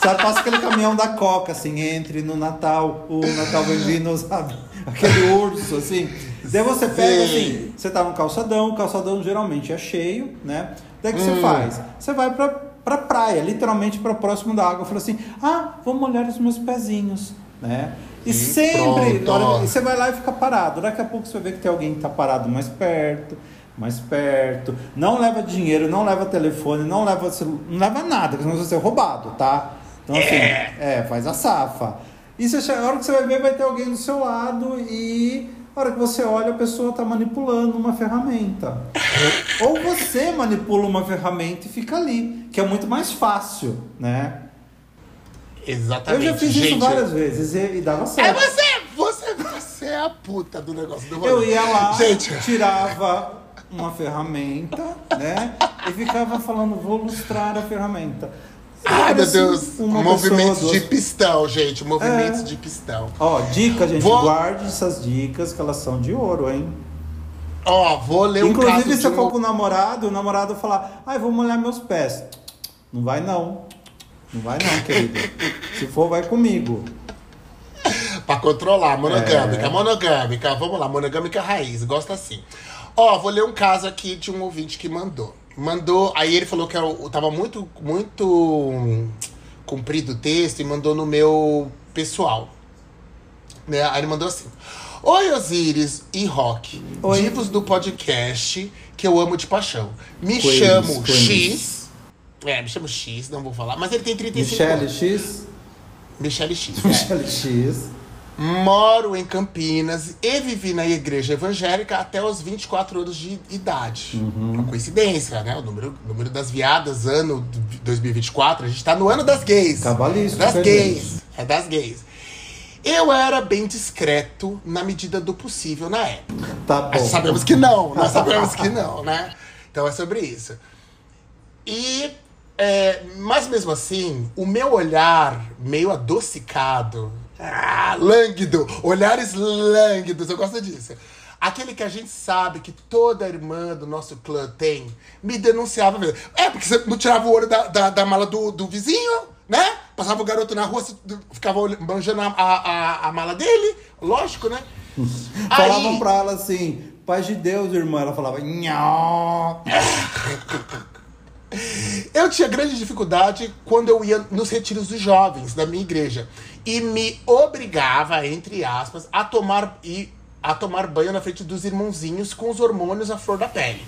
Sabe, passa aquele caminhão da Coca, assim, entre no Natal, o Natal vem vindo, sabe? Aquele urso, assim. Daí você pega, Sim. assim, você tá no calçadão, o calçadão geralmente é cheio, né? Daí o que Hum. você faz? Você vai pra, pra praia, literalmente pra próximo da água. Fala assim, ah, vou molhar os meus pezinhos, né? E, E sempre, e você vai lá e fica parado. Daqui a pouco você vai ver que tem alguém que tá parado mais perto, mais perto. Não leva dinheiro, não leva telefone, não leva não leva nada, porque senão você vai ser roubado, tá? Então assim, é, faz a safa. E você, a hora que você vai ver, vai ter alguém do seu lado e a hora que você olha, a pessoa tá manipulando uma ferramenta. Ou você manipula uma ferramenta e fica ali, que é muito mais fácil, né? Eu Exatamente. já fiz gente. isso várias vezes e, e dava É certo. você, você, você é a puta do negócio do. Eu ia lá, Gente, tirava uma ferramenta, né? E ficava falando, vou lustrar a ferramenta. Ai meu aparecia Deus, uma movimentos pessoa, de duas- pistão, gente, movimentos É. de pistão. Ó, dica, gente, Vou- guarde essas dicas que elas são de ouro, hein? Ó, vou ler um Inclusive, caso se de eu for um... com o namorado, o namorado falar, ai, vou molhar meus pés. Não vai não. Não vai não, querido. Se for, vai comigo. Pra controlar, monogâmica, É. monogâmica. Vamos lá, monogâmica raiz, gosta assim. Ó, vou ler um caso aqui de um ouvinte que mandou. Mandou, aí ele falou que era, o- tava muito, muito hum, comprido o texto e mandou no meu pessoal. Né? Aí ele mandou assim: Oi, Osiris e Rock, Oi. divos do podcast que eu amo de paixão. Me Queens, chamo Queens. X. É, me chamo X, não vou falar. Mas ele tem 35 Michele anos. X. Michele X. é. Michele X. Moro em Campinas e vivi na igreja evangélica até os 24 anos de idade. Uma coincidência, né? O número, número das viadas, ano de 2024, a gente tá no ano das gays. Cabalístico, Das hein, gays. É das gays. Eu era bem discreto na medida do possível na época. Tá bom. Nós sabemos que não, nós sabemos que não, né? Então é sobre isso. E, é, mas mesmo assim, o meu olhar meio adocicado, ah, lânguido, olhares lânguidos, eu gosto disso. Aquele que a gente sabe que toda irmã do nosso clã tem, me denunciava mesmo. É, porque você não tirava o olho da, da, da mala do, do vizinho, né? Passava o garoto na rua, você ficava manjando a, a, a, a mala dele, lógico, né? Falavam Aí- pra ela assim, paz de Deus, irmã. Ela falava, nhó. Eu tinha grande dificuldade quando eu ia nos retiros dos jovens da minha igreja e me obrigava, entre aspas, a tomar e a tomar banho na frente dos irmãozinhos com os hormônios à flor da pele.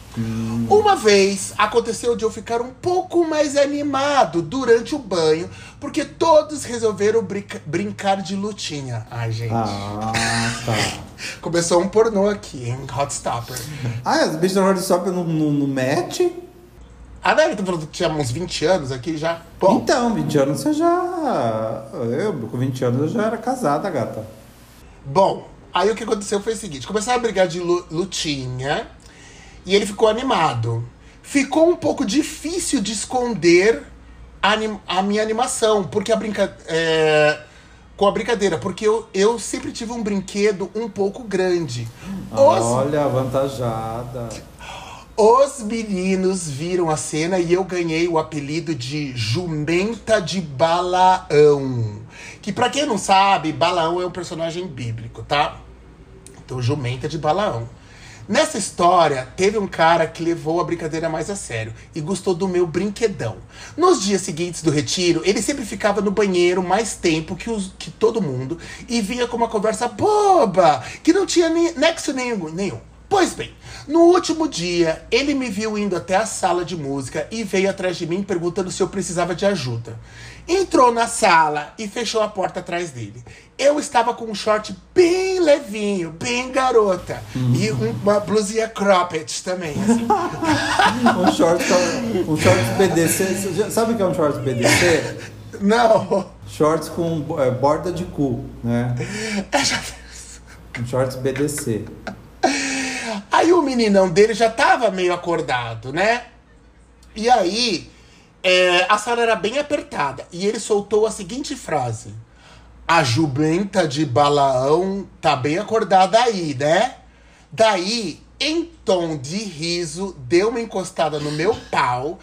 Uma vez aconteceu de eu ficar um pouco mais animado durante o banho, porque todos resolveram brinca- brincar de lutinha. Ai, gente. Ah, tá. Começou um pornô aqui, hein? Hot Stopper. Ah, as bichas da Hard Stop no, no, no match? A Nelly tá falando que tinha uns 20 anos aqui já. Bom, Então, 20 anos você já. Eu, com 20 anos, eu já era casada, gata. Bom, aí o que aconteceu foi o seguinte: começaram a brigar de lu- lutinha e ele ficou animado. Ficou um pouco difícil de esconder a, a minha animação, porque a brinca é, com a brincadeira, porque eu, eu sempre tive um brinquedo um pouco grande. Os, Olha, avantajada. Os meninos viram a cena e eu ganhei o apelido de Jumenta de Balaão. Que pra quem não sabe, Balaão é um personagem bíblico, tá? Então, Jumenta de Balaão. Nessa história, teve um cara que levou a brincadeira mais a sério e gostou do meu brinquedão. Nos dias seguintes do retiro, ele sempre ficava no banheiro mais tempo que, os, que todo mundo e vinha com uma conversa boba, que não tinha ni- nexo nenhum. nenhum. Pois bem, no último dia, ele me viu indo até a sala de música e veio atrás de mim perguntando se eu precisava de ajuda. Entrou na sala e fechou a porta atrás dele. Eu estava com um short bem levinho, bem garota. E um- uma blusinha cropped também, assim. Um short, um shorts BDC. Sabe o que é um shorts BDC? Não, Shorts com é, borda de cu, né? eu já Um shorts BDC. Aí o meninão dele já tava meio acordado, né? E aí, é, a sala era bem apertada. E ele soltou a seguinte frase: A jumenta de Balaão tá bem acordada aí, né? Daí, em tom de riso, deu uma encostada no meu pau.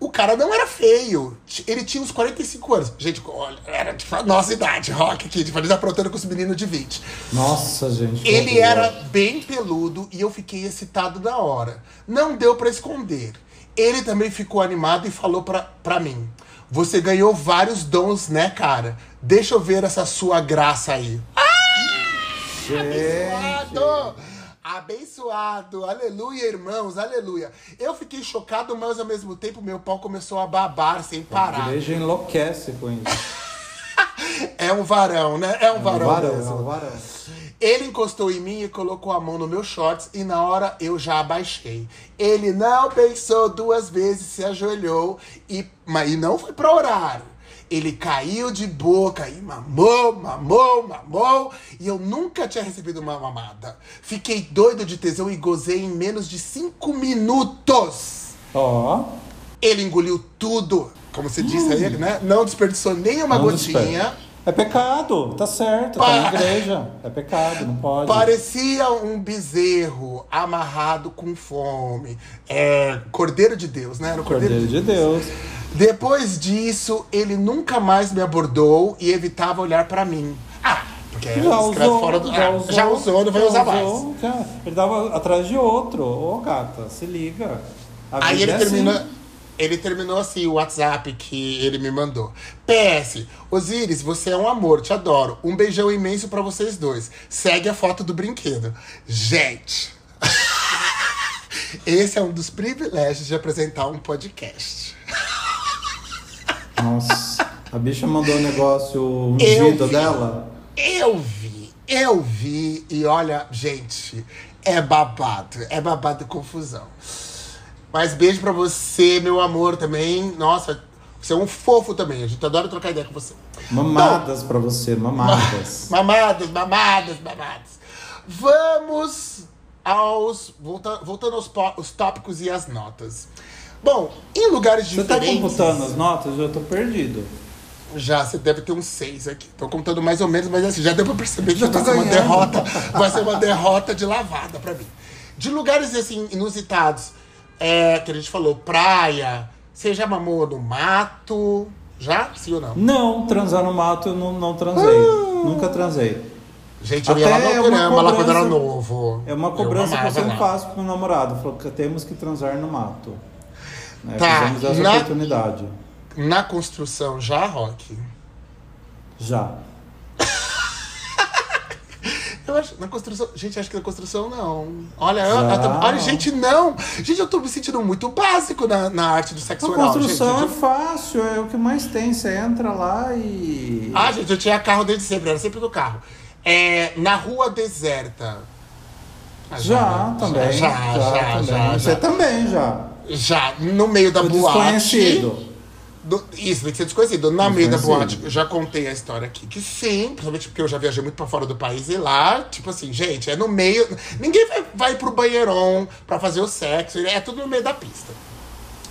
O cara não era feio. Ele tinha uns 45 anos. Gente, olha, era a nossa idade, rock aqui, de fazer aprontando com os meninos de 20. Nossa, gente. Ele era bem peludo e eu fiquei excitado na hora. Não deu pra esconder. Ele também ficou animado e falou pra, pra mim: Você ganhou vários dons, né, cara? Deixa eu ver essa sua graça aí. Abençoado! Abençoado! Aleluia, irmãos, aleluia. Eu fiquei chocado, mas ao mesmo tempo meu pau começou a babar sem A parar. igreja enlouquece com isso. É um varão, né? É um É um varão, varão, é mesmo. um varão. Ele encostou em mim e colocou a mão no meu shorts e na hora eu já abaixei. Ele não pensou duas vezes, se ajoelhou e, mas, e não foi pra orar. Ele caiu de boca e mamou, mamou, mamou. E eu nunca tinha recebido uma mamada. Fiquei doido de tesão e gozei em menos de cinco minutos. Ó, Ele engoliu tudo, como você disse aí, né? Não desperdiçou nenhuma não gotinha. É pecado, tá certo, tá na igreja. É pecado, não pode. Parecia um bezerro amarrado com fome. É, Cordeiro de Deus, né? Era o Cordeiro, Cordeiro de de Deus. Depois disso, ele nunca mais me abordou e evitava olhar pra mim. Ah, porque era Já usou, fora do. já ah, usou, já usou, não vai usar mais. usou, já. Ele tava atrás de outro. Ô, gata, se liga. A Aí ele é terminou. assim. Ele terminou assim o WhatsApp que ele me mandou. PS, Osiris, você é um amor, te adoro. Um beijão imenso pra vocês dois. Segue a foto do brinquedo. Gente, esse é um dos privilégios de apresentar um podcast. Nossa, a bicha mandou um negócio Eu vi. dela. Eu vi, eu vi, e olha, gente, é babado, é babado confusão. Mas beijo pra você, meu amor, também. Nossa, Você é um fofo também. A gente adora trocar ideia com você. Mamadas pra você, mamadas. Mamadas, mamadas, mamadas. Vamos aos. Volta, voltando aos os tópicos e as notas. Bom, em lugares Você tá diferentes. computando as notas? Eu tô perdido. Já, você deve ter uns seis aqui. Tô contando mais ou menos, mas assim, já deu pra perceber que Já vai tô ser uma derrota. Vai ser uma derrota de lavada pra mim. De lugares assim, inusitados, é, que a gente falou, praia. Você já mamou no mato? Já? Sim ou não? Não, transar no mato eu não, não transei. Nunca transei. Gente, eu ia lá Até no é uma programa, lá quando era cobrança- novo. É uma Eu cobrança que eu sempre faço pro meu namorado. Falou que temos que transar no mato. Né, Tá, Fizemos essa na- oportunidade. Na construção já, Rock? Já. Eu acho, na construção. Gente, acho que na construção não. Olha, eu- Já. eu tô- olha, gente, não. Gente, eu tô me sentindo muito básico na, na arte do sexo A oral. construção gente, é fácil, é o que mais tem. Você entra lá e. Ah, gente, eu tinha carro desde sempre, era sempre no carro. É, na rua deserta. Ah, já, né? também. Já, já, já, já, Você já. também já. Já, no meio da O boate. desconhecido. Do- isso, tem que ser desconhecido. Na meio da boate, eu já contei a história aqui. Que sim, principalmente porque eu já viajei muito pra fora do país. E lá, tipo assim, gente, é no meio. Ninguém vai, vai pro banheirão pra fazer o sexo. É tudo no meio da pista.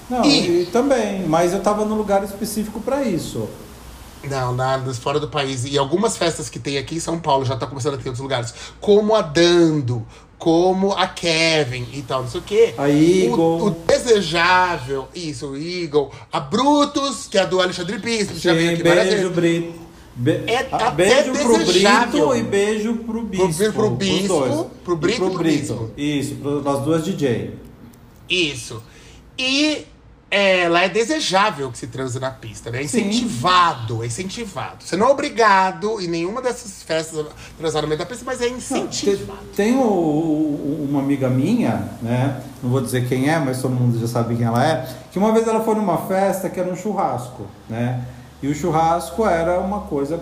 Não, E- e... também. Mas eu tava num lugar específico pra isso. Não, na, fora do país. E algumas festas que tem aqui em São Paulo, já tá começando a ter em outros lugares. Como a Dando, como a Kevin e tal, não sei o quê. A Eagle. O, o Desejável, isso, o Eagle. A Brutus, que é a do Alexandre Bispo, já veio aqui várias beijo. Brito. Be- É ah, beijo pro. Brito e beijo pro Bispo. pro os Bispo, dois. pro Brito e pro Bispo. Isso, pro, as duas DJ. Isso. E é, lá é desejável que se transe na pista, né? É Sim. incentivado, é incentivado. Você não é obrigado em nenhuma dessas festas a transar no meio da pista, mas é incentivado. Tem, uma amiga minha, né? Não vou dizer quem é, mas todo mundo já sabe quem ela é. Que uma vez ela foi numa festa que era um churrasco, né? E o churrasco era uma coisa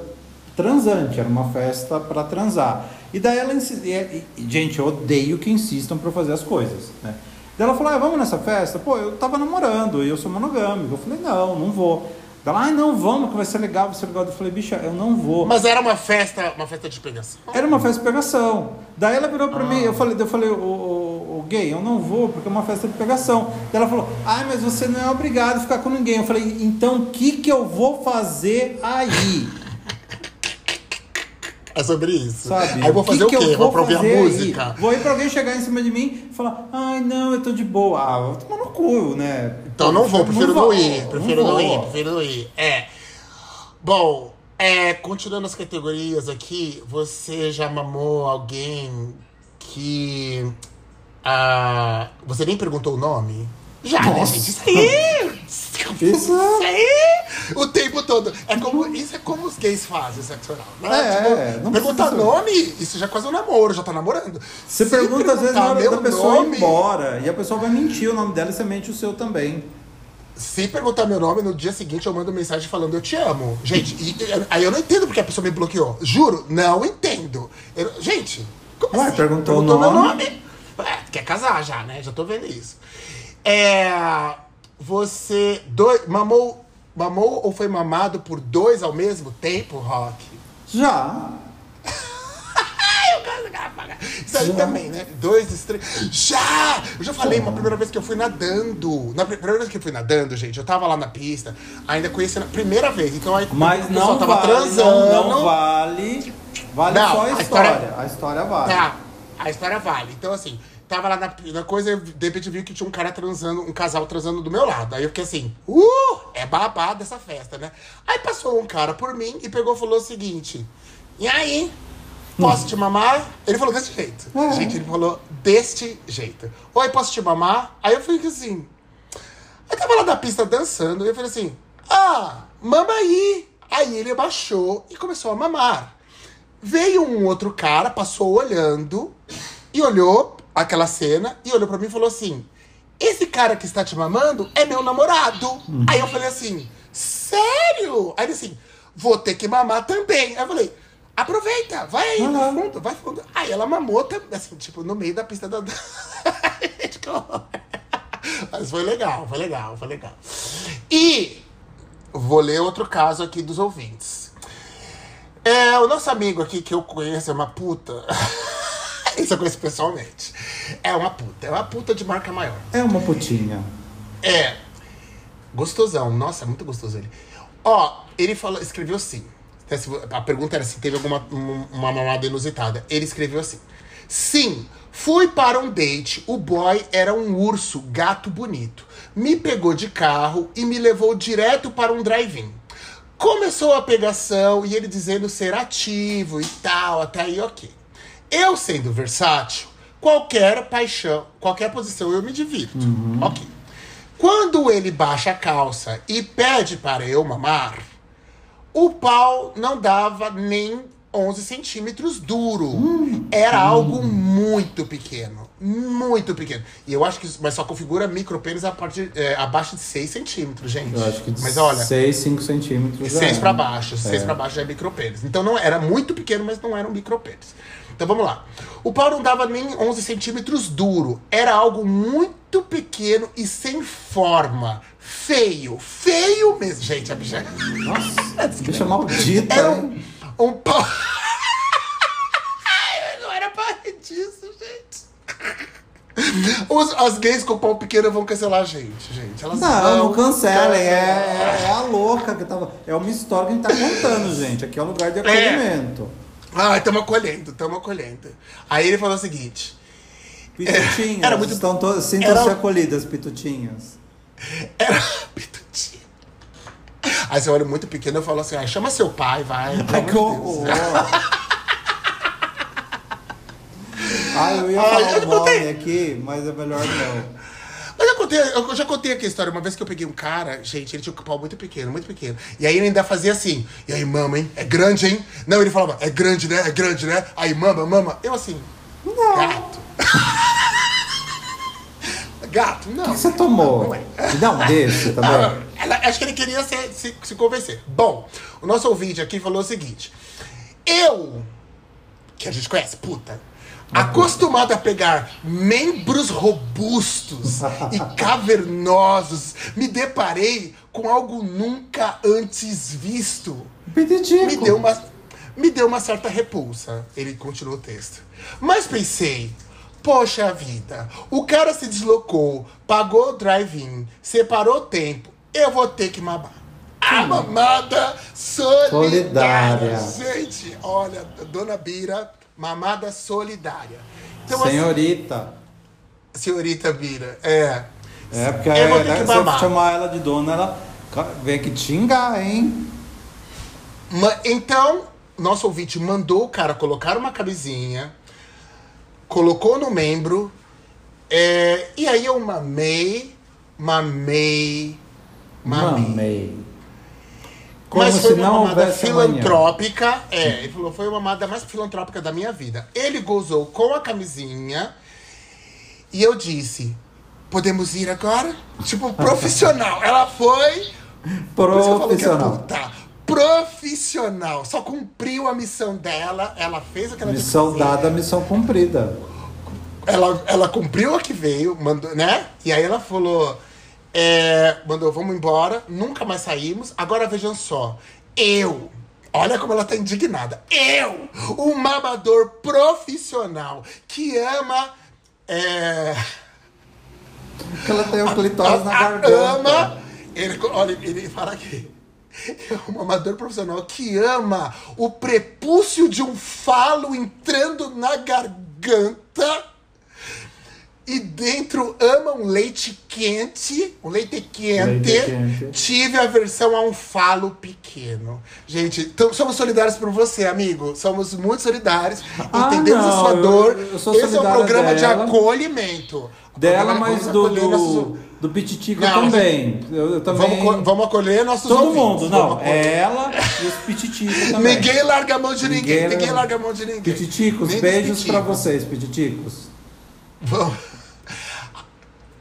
transante, era uma festa para transar. E daí ela insi- e- e- gente, eu odeio que insistam para fazer as coisas, né? Daí ela falou: ah, "Vamos nessa festa?" Pô, eu tava namorando e eu sou monogâmico. Eu falei: "Não, não vou." Ela: "Ah, não, vamos, que vai ser legal, vai ser legal." Eu falei: "Bicha, eu não vou." Mas era uma festa, uma festa de pegação. Era uma festa de pegação. Daí ela virou pra Ah. mim, eu falei, eu falei, o, o, o gay, eu não vou porque é uma festa de pegação. Daí ela falou, ai, mas você não é obrigado a ficar com ninguém. Eu falei, então o que que eu vou fazer aí? É sobre isso. Sabe? Aí eu vou O que fazer o que quê? eu Vou pra ouvir a fazer aí? música? Vou ir pra alguém chegar em cima de mim e falar, ai, não, eu tô de boa. Ah, vou tomar no cu, né? Então não vou, prefiro não, vou, ir. Prefiro não, vou. ir, prefiro não ir. É. Bom, é, continuando as categorias aqui, você já mamou alguém que. ah, você nem perguntou o nome? Já, né, gente? Isso aí! Isso- aí! O tempo todo. É como, isso é como os gays fazem sexo oral. Né? É, não perguntar precisa- nome, isso já é quase um namoro, já tá namorando. Você Se pergunta às vezes na hora da pessoa nome- ir embora e a pessoa vai mentir o nome dela e você mente o seu também. Se perguntar meu nome, no dia seguinte eu mando mensagem falando eu te amo. Gente, e- e- aí eu não entendo porque a pessoa me bloqueou. Juro, não entendo. Eu- gente, como Ué, assim? perguntou o meu nome? nome? É, quer casar já, né? Já tô vendo isso. É. Você. Dois, mamou, mamou ou foi mamado por dois ao mesmo tempo, Rock? Já. Isso aí Já. também, né? Dois, três. Já! Eu já falei uma primeira vez que eu fui nadando. Na pri- primeira vez que eu fui nadando, gente, eu tava lá na pista, ainda conheci na primeira vez. Então aí Mas não tava vale, transando. não, não vale. Vale Não, só a a história. história- A história vale. Tá, a história vale. Então, assim, tava lá na, na coisa, eu, de repente vi que tinha um cara transando, um casal transando do meu lado. Aí eu fiquei assim, uh, é babado essa festa, né? Aí passou um cara por mim e pegou e falou o seguinte: E aí? Posso te mamar? Ele falou desse jeito. É. Gente, ele falou deste jeito. Oi, posso te mamar? Aí eu fiquei assim. Eu tava lá na pista dançando e eu falei assim: Ah, mama aí. Aí ele abaixou e começou a mamar. Veio um outro cara, passou olhando e olhou aquela cena e olhou pra mim e falou assim: Esse cara que está te mamando é meu namorado. Aí eu falei assim: Sério? Aí ele assim: Vou ter que mamar também. Aí eu falei: Aproveita, vai aí, vai fundo, vai fundo. Aí ela mamou também, assim, tipo, no meio da pista da. Mas foi legal, foi legal, foi legal. E Vou ler outro caso aqui dos ouvintes. É, o nosso amigo aqui que eu conheço é uma puta. Isso eu conheço pessoalmente. É uma puta. É uma puta de marca maior. É uma putinha. É. Gostosão. Nossa, é muito gostoso ele. Ó, ele falou, escreveu assim. A pergunta era se teve alguma um- uma mamada inusitada. Ele escreveu assim. Sim, fui para um date. O boy era um urso, gato bonito. Me pegou de carro e me levou direto para um drive-in. Começou a pegação e ele dizendo ser ativo e tal, até aí ok. Eu sendo versátil, qualquer paixão, qualquer posição eu me divirto. Ok. Quando ele baixa a calça e pede para eu mamar, o pau não dava nem 11 centímetros duro. Era algo muito pequeno. Muito pequeno. E eu acho que isso, mas só configura micropênis a partir, é, abaixo de 6 centímetros, gente. Eu acho que de mas olha, 6, 5 centímetros. já 6 é. pra baixo. 6 É. pra baixo já é micropênis. Então não era muito pequeno, mas não era um micropênis. Então vamos lá. O pau não dava nem 11 centímetros duro. Era algo muito pequeno e sem forma. Feio. Feio mesmo. Gente, a bicha... Nossa, bicha maldita. Era um, um pau... Ai, não era pra disso, gente. Os, as gays com pau pequeno vão cancelar a gente, gente. Elas Não, não cancelem. É, é, é a louca que tava. É uma história que a gente tá contando, gente. Aqui é um lugar de acolhimento. Ah, estamos acolhendo, estamos acolhendo. Aí ele falou o seguinte: Pitutinhas. Era muito- Estão to... Sintam-se acolhidas, pitutinhas. era pitutinha. Aí você olha muito pequeno e fala assim: ah, chama seu pai, vai. Ai, que horror. Ai, eu ia Ai, falar eu o nome contei. aqui, mas é melhor não. Eu, contei, eu já contei aqui a história. Uma vez que eu peguei um cara, gente, ele tinha um pau muito pequeno, muito pequeno. E aí ele ainda fazia assim: e aí, mama, hein? É grande, hein? Não, ele falava: é grande, né? É grande, né? Aí, mama, mama. Eu assim: gato. gato, não. O que você tomou? Não é. Dá um também. Ah, ela- acho que ele queria se, se, se convencer. Bom, o nosso ouvinte aqui falou o seguinte: Eu, que a gente conhece, puta, acostumado a pegar membros robustos e cavernosos, me deparei com algo nunca antes visto me deu uma me deu uma certa repulsa. Ele continuou o texto. Mas pensei, poxa vida, o cara se deslocou, pagou o drive-in, separou o tempo, eu vou ter que mamar. A mamada solidária. Solidária. Gente, olha, dona Bira, mamada solidária. Então, assim, Senhorita. senhorita Bira, é. É, porque Eu vou ter é, que se eu mamar. chamar ela de dona, ela vem aqui te xingar, hein? Então, nosso ouvinte mandou o cara colocar uma camisinha, colocou no membro, é, e aí eu mamei, mamei, mamei. Mamei. Como Mas foi uma mamada houvesse amanhã. filantrópica. É, ele falou, foi a mamada mais filantrópica da minha vida. Ele gozou com a camisinha e eu disse: podemos ir agora? Tipo, profissional. Ela foi. Por isso que eu falo que é Profissional. puta. Profissional. Só cumpriu a missão dela. Ela fez aquela Missão camisinha. dada, missão cumprida. Ela, ela cumpriu a que veio, mandou, né? E aí ela falou, é, mandou, vamos embora, nunca mais saímos. Agora vejam só, eu, olha como ela tá indignada. Eu, um mamador profissional que ama. É, Porque ela tem o clitóris na garganta. ama. Ele, olha, ele fala aqui. É um amador profissional que ama o prepúcio de um falo entrando na garganta. E dentro ama um leite quente, um leite quente. Leite quente. Tive aversão a um falo pequeno. Gente, então, somos solidários por você, amigo. Somos muito solidários. Ah, Entendemos a não, sua eu- dor. eu sou Esse é um programa de dela. acolhimento. Dela, mas do, nossos- do, Pititico também. Eu, eu também. Vamos, vamos acolher nossos Todo ouvintes. mundo, não. ela e os Pititicos também. Ninguém larga a mão de ninguém. Ninguém Ninguém, larga- a mão de ninguém. Pititicos, Nem beijos pra piticos. vocês, Pititicos. Vamos.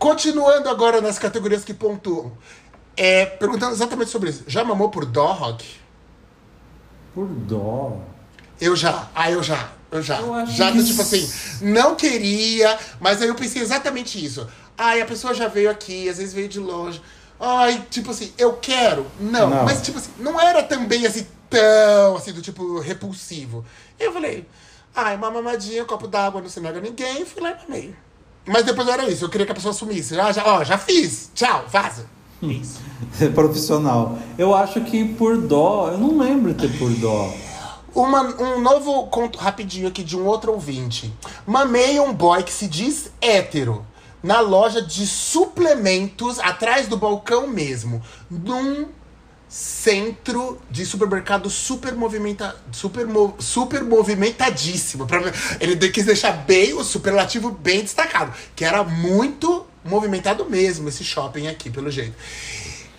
Continuando agora nas categorias que pontuam. É, perguntando exatamente sobre isso. Já mamou por dog? Por dó. Eu já. Ah, eu já. Eu já. Eu já, do tipo assim, não queria, mas aí eu pensei exatamente isso. Ai, a pessoa já veio aqui, às vezes veio de longe. Ai, tipo assim, eu quero. Não, Não. mas tipo assim, não era também assim tão assim do tipo repulsivo. Eu falei, ai, uma mamadinha, um copo d'água, não se nega ninguém, fui lá e mamei. Mas depois era isso, eu queria que a pessoa sumisse. Ah, já, ó, já fiz. Tchau, vaza. Isso. Profissional. Eu acho que por dó, eu não lembro de ter por dó. Uma, um novo conto rapidinho aqui de um outro ouvinte. Mamei um boy que se diz hétero na loja de suplementos atrás do balcão mesmo. Num centro de supermercado super movimenta, super, mo- super movimentadíssimo. Ele quis deixar bem o superlativo bem destacado, que era muito movimentado mesmo esse shopping aqui, pelo jeito.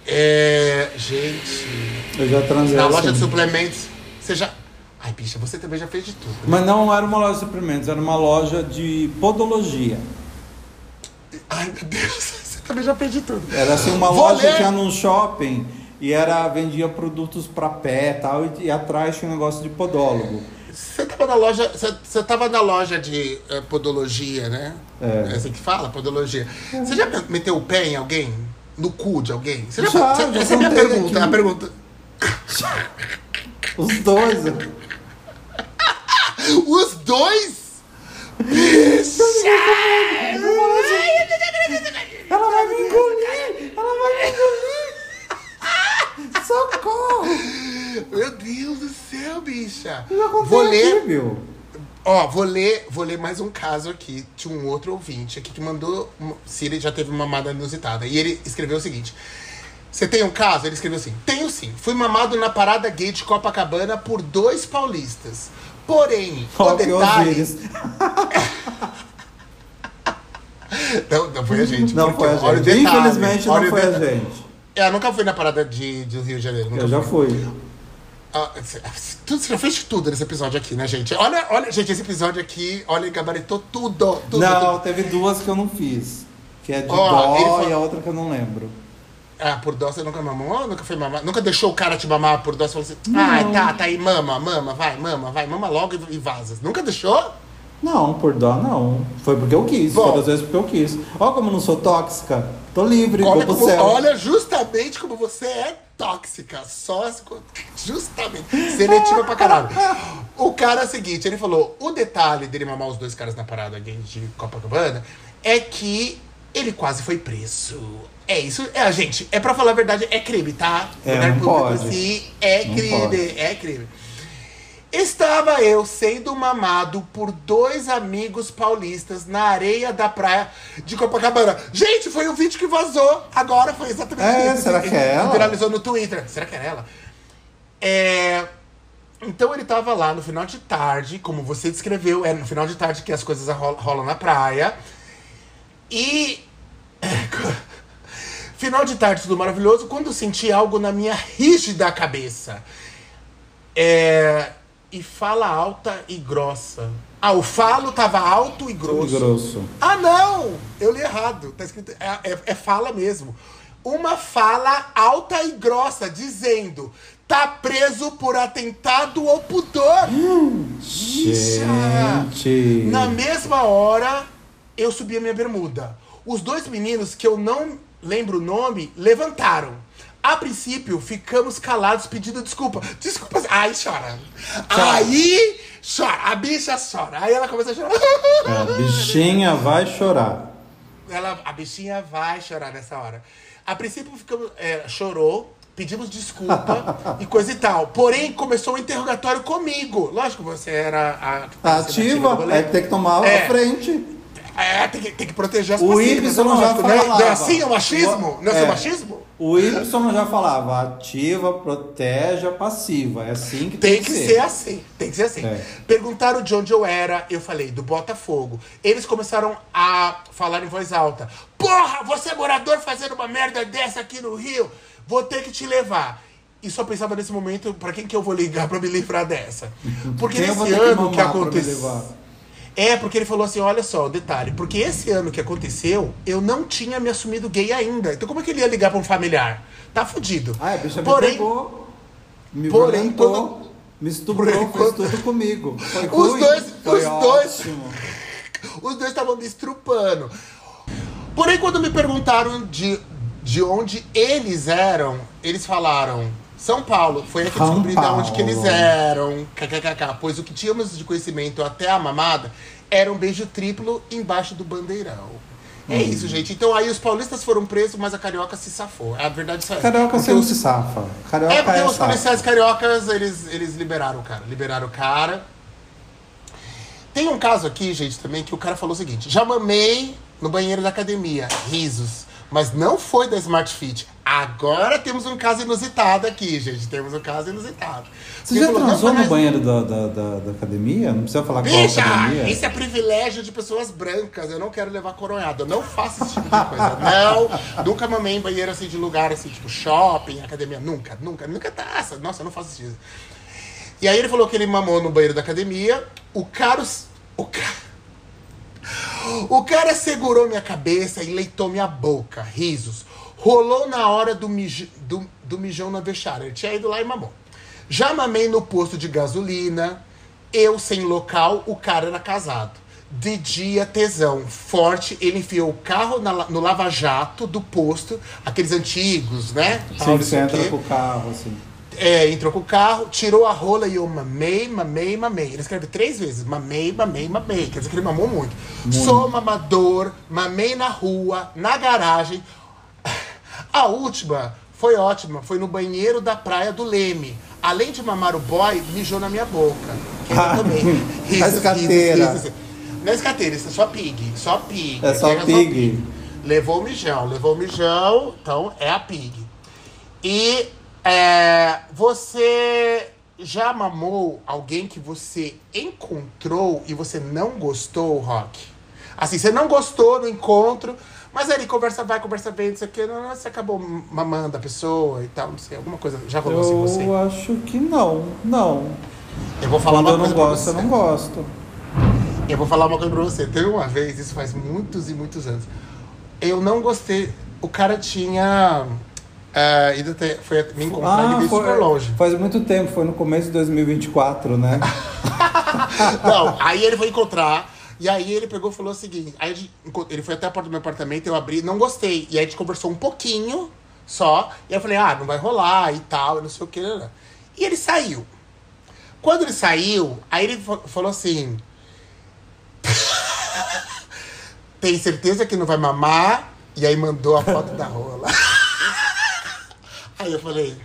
É, gente, Eu já transei na assim. loja de suplementos, você já. Ai, bicha, você também já fez de tudo. Mas não era uma loja de suprimentos, era uma loja de podologia. Ai, meu Deus, você também já fez de tudo. Era assim uma Vou loja ler. que ia num shopping e era vendia produtos pra pé e tal, e, e atrás tinha um negócio de podólogo. Você tava na loja. Você, tava na loja de eh, podologia, né? É. É assim que fala, podologia. Você já meteu o pé em alguém? No cu de alguém? Você Já, você- já essa é a minha pergunta. aqui. A pergunta. Os dois. Os dois? Ela vai me engolir! Ela vai me engolir! Socorro! Meu Deus do céu, bicha. Contei Vou ler. aqui, viu? Ó, vou ler, vou ler mais um caso aqui de um outro ouvinte aqui que mandou. Se ele já teve mamada inusitada. E ele escreveu o seguinte: Você tem um caso? Ele escreveu assim: Tenho sim. Fui mamado na parada gay de Copacabana por dois paulistas. Porém, o Ó, que detalhe. Não, não foi a gente. Não foi a olha o gente. detalhe, Infelizmente olha não o foi a gente. É, eu nunca fui na parada de, de Rio de Janeiro. Nunca Eu já fui. fui. Ah, você você já fez tudo nesse episódio aqui, né, gente? Olha, olha, gente, esse episódio aqui, olha, ele gabaritou tudo. tudo Não, tudo. teve duas que eu não fiz. Que é de Ó, dó falou- e a outra que eu não lembro. Ah, por dó você nunca mamou? Nunca foi mamar? Nunca deixou o cara te mamar por dó? Você falou assim, ah, tá, tá aí, mama, mama, vai, mama, vai, mama logo e, e vaza. Nunca deixou? Não, por dó não. Foi porque eu quis. Bom. Todas as vezes porque eu quis. Ó como eu não sou tóxica. Tô livre, Olha, vou pro céu. olha justamente como você é tóxica. Só justamente. Seletiva pra caralho. O cara é o seguinte, ele falou: o detalhe dele mamar os dois caras na parada gay de Copacabana é que ele quase foi preso. É isso, é, gente, é pra falar a verdade, é crime, tá? É, Lugar público pode. assim, é Não crime, pode. é crime. Estava eu sendo mamado por dois amigos paulistas na areia da praia de Copacabana. Gente, foi o vídeo que vazou. Agora foi exatamente É, isso. será que é ela? Viralizou no Twitter. Será que era ela? É... Então ele tava lá no final de tarde, como você descreveu, é no final de tarde que as coisas rolam, rolam na praia. E. final de tarde, tudo maravilhoso, quando eu senti algo na minha rígida cabeça. É, e fala alta e grossa. Ah, o falo tava alto e grosso. grosso. Ah, não! Eu li errado. Tá escrito. É, é- é fala mesmo. Uma fala alta e grossa, dizendo: tá preso por atentado ao pudor. Bicha! Gente. Na mesma hora, eu subi a minha bermuda. Os dois meninos, que eu não lembro o nome, levantaram. A princípio, ficamos calados pedindo desculpa. Desculpa. Ai, chora. Aí, chora. A bicha chora. Aí ela começa a chorar. É, A bichinha vai chorar. Ela, a bichinha vai chorar nessa hora. A princípio, ficamos, é, chorou, pedimos desculpa e coisa e tal. Porém, começou o interrogatório comigo. Lógico, você era a. Tá era ativa, é que tem que tomar É. a frente. É, tem que, tem que proteger as O passivas, Y é lógico, já falava. Não é assim o machismo? Não é, o É. machismo? O Y já falava ativa, protege a passiva. É assim que tem, Tem que ser assim, tem que ser assim. É. Perguntaram de onde eu era, eu falei, do Botafogo. Eles começaram a falar em voz alta. Porra, você é morador fazendo uma merda dessa aqui no Rio? Vou ter que te levar. E só pensava nesse momento, pra quem que eu vou ligar pra me livrar dessa? Porque Quem nesse que ano que, aconteceu... É, porque ele falou assim, olha só, o detalhe, porque esse ano que aconteceu, eu não tinha me assumido gay ainda. Então como é que ele ia ligar pra um familiar? Tá fudido. Ah, a bicha me Porém, pegou, me porém, violentou, quando- me estuprou, Porém, fez quando- tudo comigo. Foi Os ruim? dois- Foi os dois-. Os dois estavam me estrupando. Porém, quando me perguntaram de, de onde eles eram, eles falaram São Paulo. Foi aí que eu descobri de onde que eles eram. KKKK. Pois o que tínhamos de conhecimento até a mamada era um beijo triplo embaixo do bandeirão. É Hum. isso, gente. Então aí os paulistas foram presos, mas a carioca se safou. A verdade é. Carioca sempre os- se safa. Carioca é porque é os safa. policiais cariocas, eles, eles liberaram o cara. Liberaram o cara. Tem um caso aqui, gente, também, que o cara falou o seguinte: já mamei no banheiro da academia, risos. Mas não foi da Smart Fit. Agora temos um caso inusitado aqui, gente. Temos um caso inusitado. Você Ele já falou, transou "Não, no banheiro da, da, da, da academia? Não precisa falar qual Bicha, academia. isso é privilégio de pessoas brancas. Eu não quero levar coronhada. Eu não faço esse tipo de coisa. Não. Nunca mamei em banheiro assim de lugar assim, tipo shopping, academia. Nunca, nunca, nunca taça. Nossa, eu não faço isso. E aí ele falou que ele mamou no banheiro da academia. O cara. O cara. O cara segurou minha cabeça e leitou minha boca. Risos. Rolou na hora do, mij, do, do mijão na vestiária. Ele tinha ido lá e mamou. Já mamei no posto de gasolina. Eu sem local, o cara era casado. De dia, tesão. Forte, ele enfiou o carro na no lava-jato do posto. Aqueles antigos, né? Tal, Sim, você entra com o carro, assim. É, entrou com o carro, tirou a rola e eu mamei, mamei, mamei. Ele escreve três vezes: mamei, mamei, mamei. Quer dizer que ele mamou muito. Sou mamador, mamei na rua, na garagem. A última foi ótima, foi no banheiro da praia do Leme. Além de mamar o boy, mijou na minha boca. Que eu Ah, também. a escateira. Não é escateira, isso é só pig. Só pig. É só Aqui pig. Levou o mijão, levou o mijão, então é a pig. E é, você já mamou alguém que você encontrou e você não gostou, Rock? Assim, você não gostou no encontro, mas aí conversa vai, conversa vem, não sei o que, não, você acabou mamando a pessoa e tal, não sei, alguma coisa já rolou assim com você. Eu acho que não, não. Eu vou falar Quando uma eu não coisa pra gosto, você. eu não gosto. Eu vou falar uma coisa pra você. Teve uma vez, isso faz muitos e muitos anos. Eu não gostei. O cara tinha. é, ido até, foi me encontrar ele Ah, veio super foi, longe. faz muito tempo, foi no começo de 2024, né? Não, aí ele foi encontrar. E aí ele pegou e falou o seguinte. Aí gente ele foi até a porta do meu apartamento, eu abri, não gostei. E aí a gente conversou um pouquinho só. E aí eu falei, ah, não vai rolar e tal, não sei o que. né, né. E ele saiu. Quando ele saiu, aí ele fa- falou assim. Tem certeza que não vai mamar? E aí mandou a foto da rola. Aí eu falei,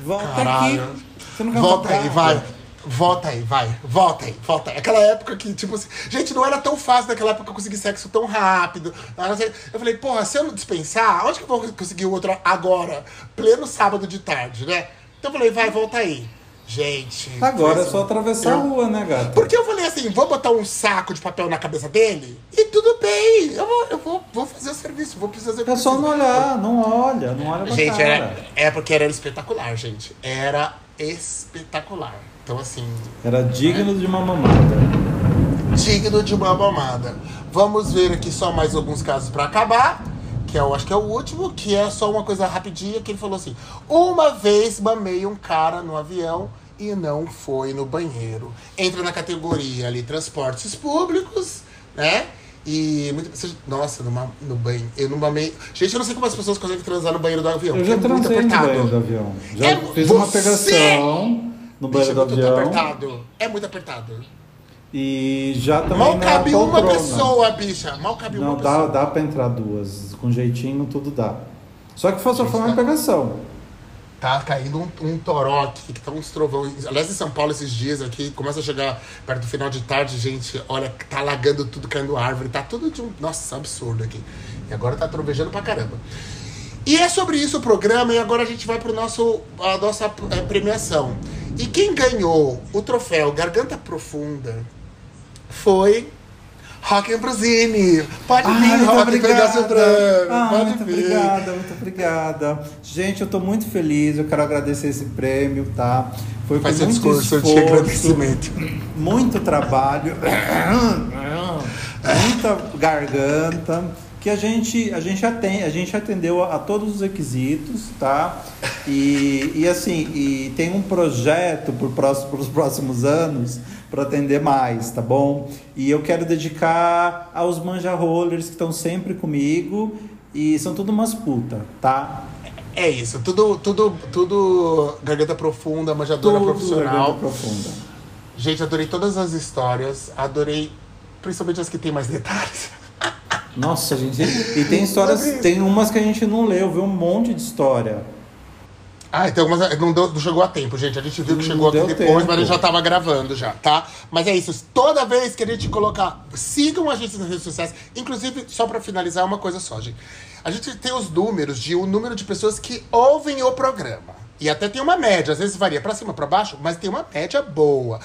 Volta Caralho. aqui. Você não Volta aí, vai. Volta aí, vai. Volta aí, volta aí. Aquela época que, tipo assim. Gente, não era tão fácil naquela época conseguir sexo tão rápido. Eu falei, porra, se eu não dispensar, onde que eu vou conseguir o outro agora? Pleno sábado de tarde, né? Então eu falei, vai, volta aí. Gente. Agora é só atravessar a Eu- rua, né, gata? Porque eu falei assim, vou botar um saco de papel na cabeça dele e tudo bem. Eu vou, eu vou, vou fazer o serviço, vou fazer o É só não olhar, não olha, não olha pra Gente, cara. era, é porque era espetacular, gente. Era espetacular. Então, assim, Era digno de uma mamada. digno de uma mamada. Vamos ver aqui só mais alguns casos pra acabar. Que eu acho que é o último, que é só uma coisa rapidinha, que ele falou assim: Uma vez mamei um cara no avião e não foi no banheiro. Entra na categoria ali, transportes públicos, né? E muito, nossa, no, ma- no banho. Eu não mamei. Gente, eu não sei como as pessoas conseguem transar no banheiro do avião. Eu já é transei no banheiro do avião. Já É fiz uma você! pegação no banheiro é do muito avião. apertado. É muito apertado. E já também Mal cabe uma pessoa, bicha. Mal cabe Não, uma dá, pessoa. dá pra entrar duas. Com jeitinho, tudo dá. Só que só foi uma pegação. Tá caindo um, um toró aqui, que tá uns trovão. Aliás, em São Paulo, esses dias aqui, começa a chegar perto do final de tarde, gente, olha, tá alagando tudo, caindo árvore, tá tudo de um. Nossa, absurdo aqui. E agora tá trovejando pra caramba. E é sobre isso o programa, e agora a gente vai pro nosso, a nossa eh, premiação. E quem ganhou o troféu Garganta Profunda foi. Rock Ambrosini. Pode vir, muito Rock, pegar seu prêmio. Ah, Pode muito vir. obrigada, muito obrigada. Gente, eu tô muito feliz, eu quero agradecer esse prêmio, tá? Foi Faz com muito discurso de esforço, agradecimento. muito trabalho, muita garganta, que a gente, a gente atende, a gente atendeu a, a todos os requisitos, tá? E, e assim, e tem um projeto para os próximos anos para atender mais, tá bom? E eu quero dedicar aos manja rollers que estão sempre comigo E são tudo umas puta, tá? É isso, tudo, tudo, tudo garganta profunda, manjadora Tudo profissional. garganta profunda. Gente, adorei todas as histórias, adorei principalmente as que tem mais detalhes. Nossa, gente. E tem histórias, tem umas que a gente não leu, viu um monte de história. Ah, então mas não, deu- não chegou a tempo, gente. A gente viu que Não chegou aqui depois, tempo. mas a gente já tava gravando já, tá? Mas é isso. Toda vez que a gente colocar. Sigam a gente nas redes sociais. Inclusive, só pra finalizar, uma coisa só, gente. A gente tem os números de o número de pessoas que ouvem o programa. E até tem uma média, às vezes varia pra cima, pra baixo, mas tem uma média boa.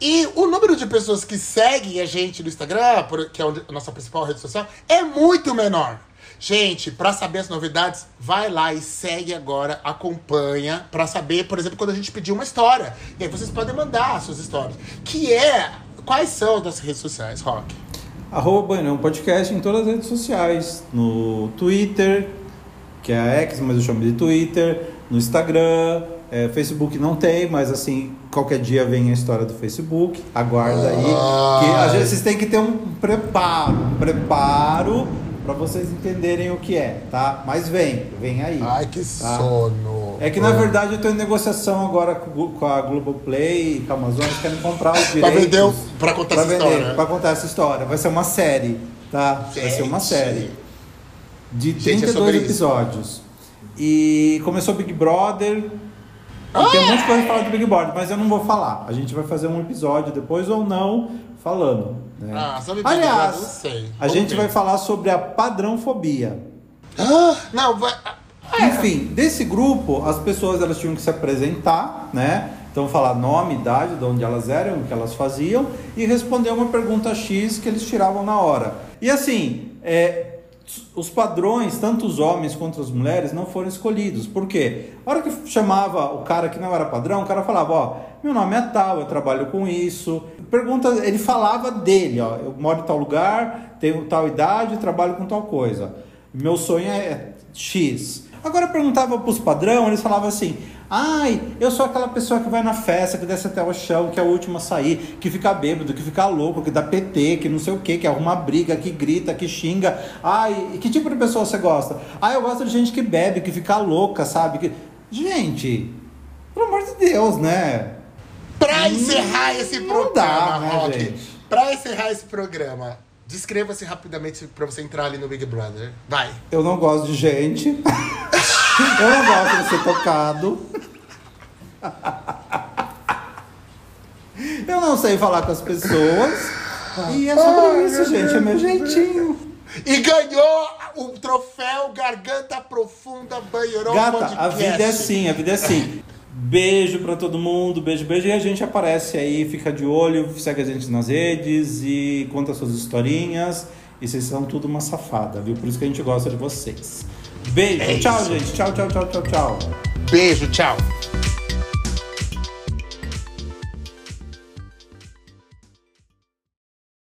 E o número de pessoas que seguem a gente no Instagram, que é a nossa principal rede social, é muito menor. Gente, pra saber as novidades, vai lá e segue agora, acompanha, pra saber, por exemplo, quando a gente pedir uma história. E aí vocês podem mandar as suas histórias. Que é. Quais são as nossas redes sociais, Rock? Arroba Banhão Podcast em todas as redes sociais. No Twitter, que é a X, mas eu chamo de Twitter. No Instagram. é, Facebook não tem, mas assim, qualquer dia vem a história do Facebook. Aguarda aí. Que às vezes vocês têm que ter um preparo. Um preparo para vocês entenderem o que é, tá? Mas vem, vem aí. Ai, que Tá. sono. É que na verdade eu tô em negociação agora com a Globoplay e com a Amazon, eles querem comprar os direitos. Pra vender, o- pra contar pra essa vender, história. né? pra contar essa história. Vai ser uma série, tá? Vai ser uma Gente. série. De Gente, é 32 sobre isso. episódios. E começou Big Brother. E tem um monte de coisa pra falar do Big Brother, mas eu não vou falar. A gente vai fazer um episódio depois ou não falando. Né? Ah, sobre Big Aliás, Brother, não sei. a gente vai falar sobre a padrãofobia. Ah, não, vai. Enfim, desse grupo, as pessoas elas tinham que se apresentar, né? Então falar nome, idade, de onde elas eram, o que elas faziam e responder uma pergunta X que eles tiravam na hora. E assim, é, os padrões, tanto os homens quanto as mulheres, não foram escolhidos. Por quê? A hora que chamava o cara que não era padrão, o cara falava, ó, meu nome é tal, eu trabalho com isso. Pergunta, ele falava dele, ó, eu moro em tal lugar, tenho tal idade, trabalho com tal coisa. Meu sonho é X. Agora perguntava pros padrão, eles falavam assim: ai, eu sou aquela pessoa que vai na festa, que desce até o chão, que é a última a sair, que fica bêbado, que fica louco, que dá PT, que não sei o que, que arruma briga, que grita, que xinga. Ai, que tipo de pessoa você gosta? Ah, eu gosto de gente que bebe, que fica louca, sabe? Que... Gente, pelo amor de Deus, né? Pra encerrar esse não programa, dá, né, Rock, gente? pra encerrar esse programa, descreva-se rapidamente pra você entrar ali no Big Brother. Vai. Eu não gosto de gente. eu não gosto de ser tocado. Eu não sei falar com as pessoas. E é sobre isso, gente. É meu jeitinho. E ganhou o troféu Garganta Profunda Banheirão Gata, Podcast. a vida é assim, a vida é assim. Beijo pra todo mundo, beijo, beijo. E a gente aparece aí, fica de olho, segue a gente nas redes e conta suas historinhas. E vocês são tudo uma safada, viu? Por isso que a gente gosta de vocês. Beijo, É tchau, isso. gente. Tchau, tchau, tchau, tchau, tchau. Beijo, tchau.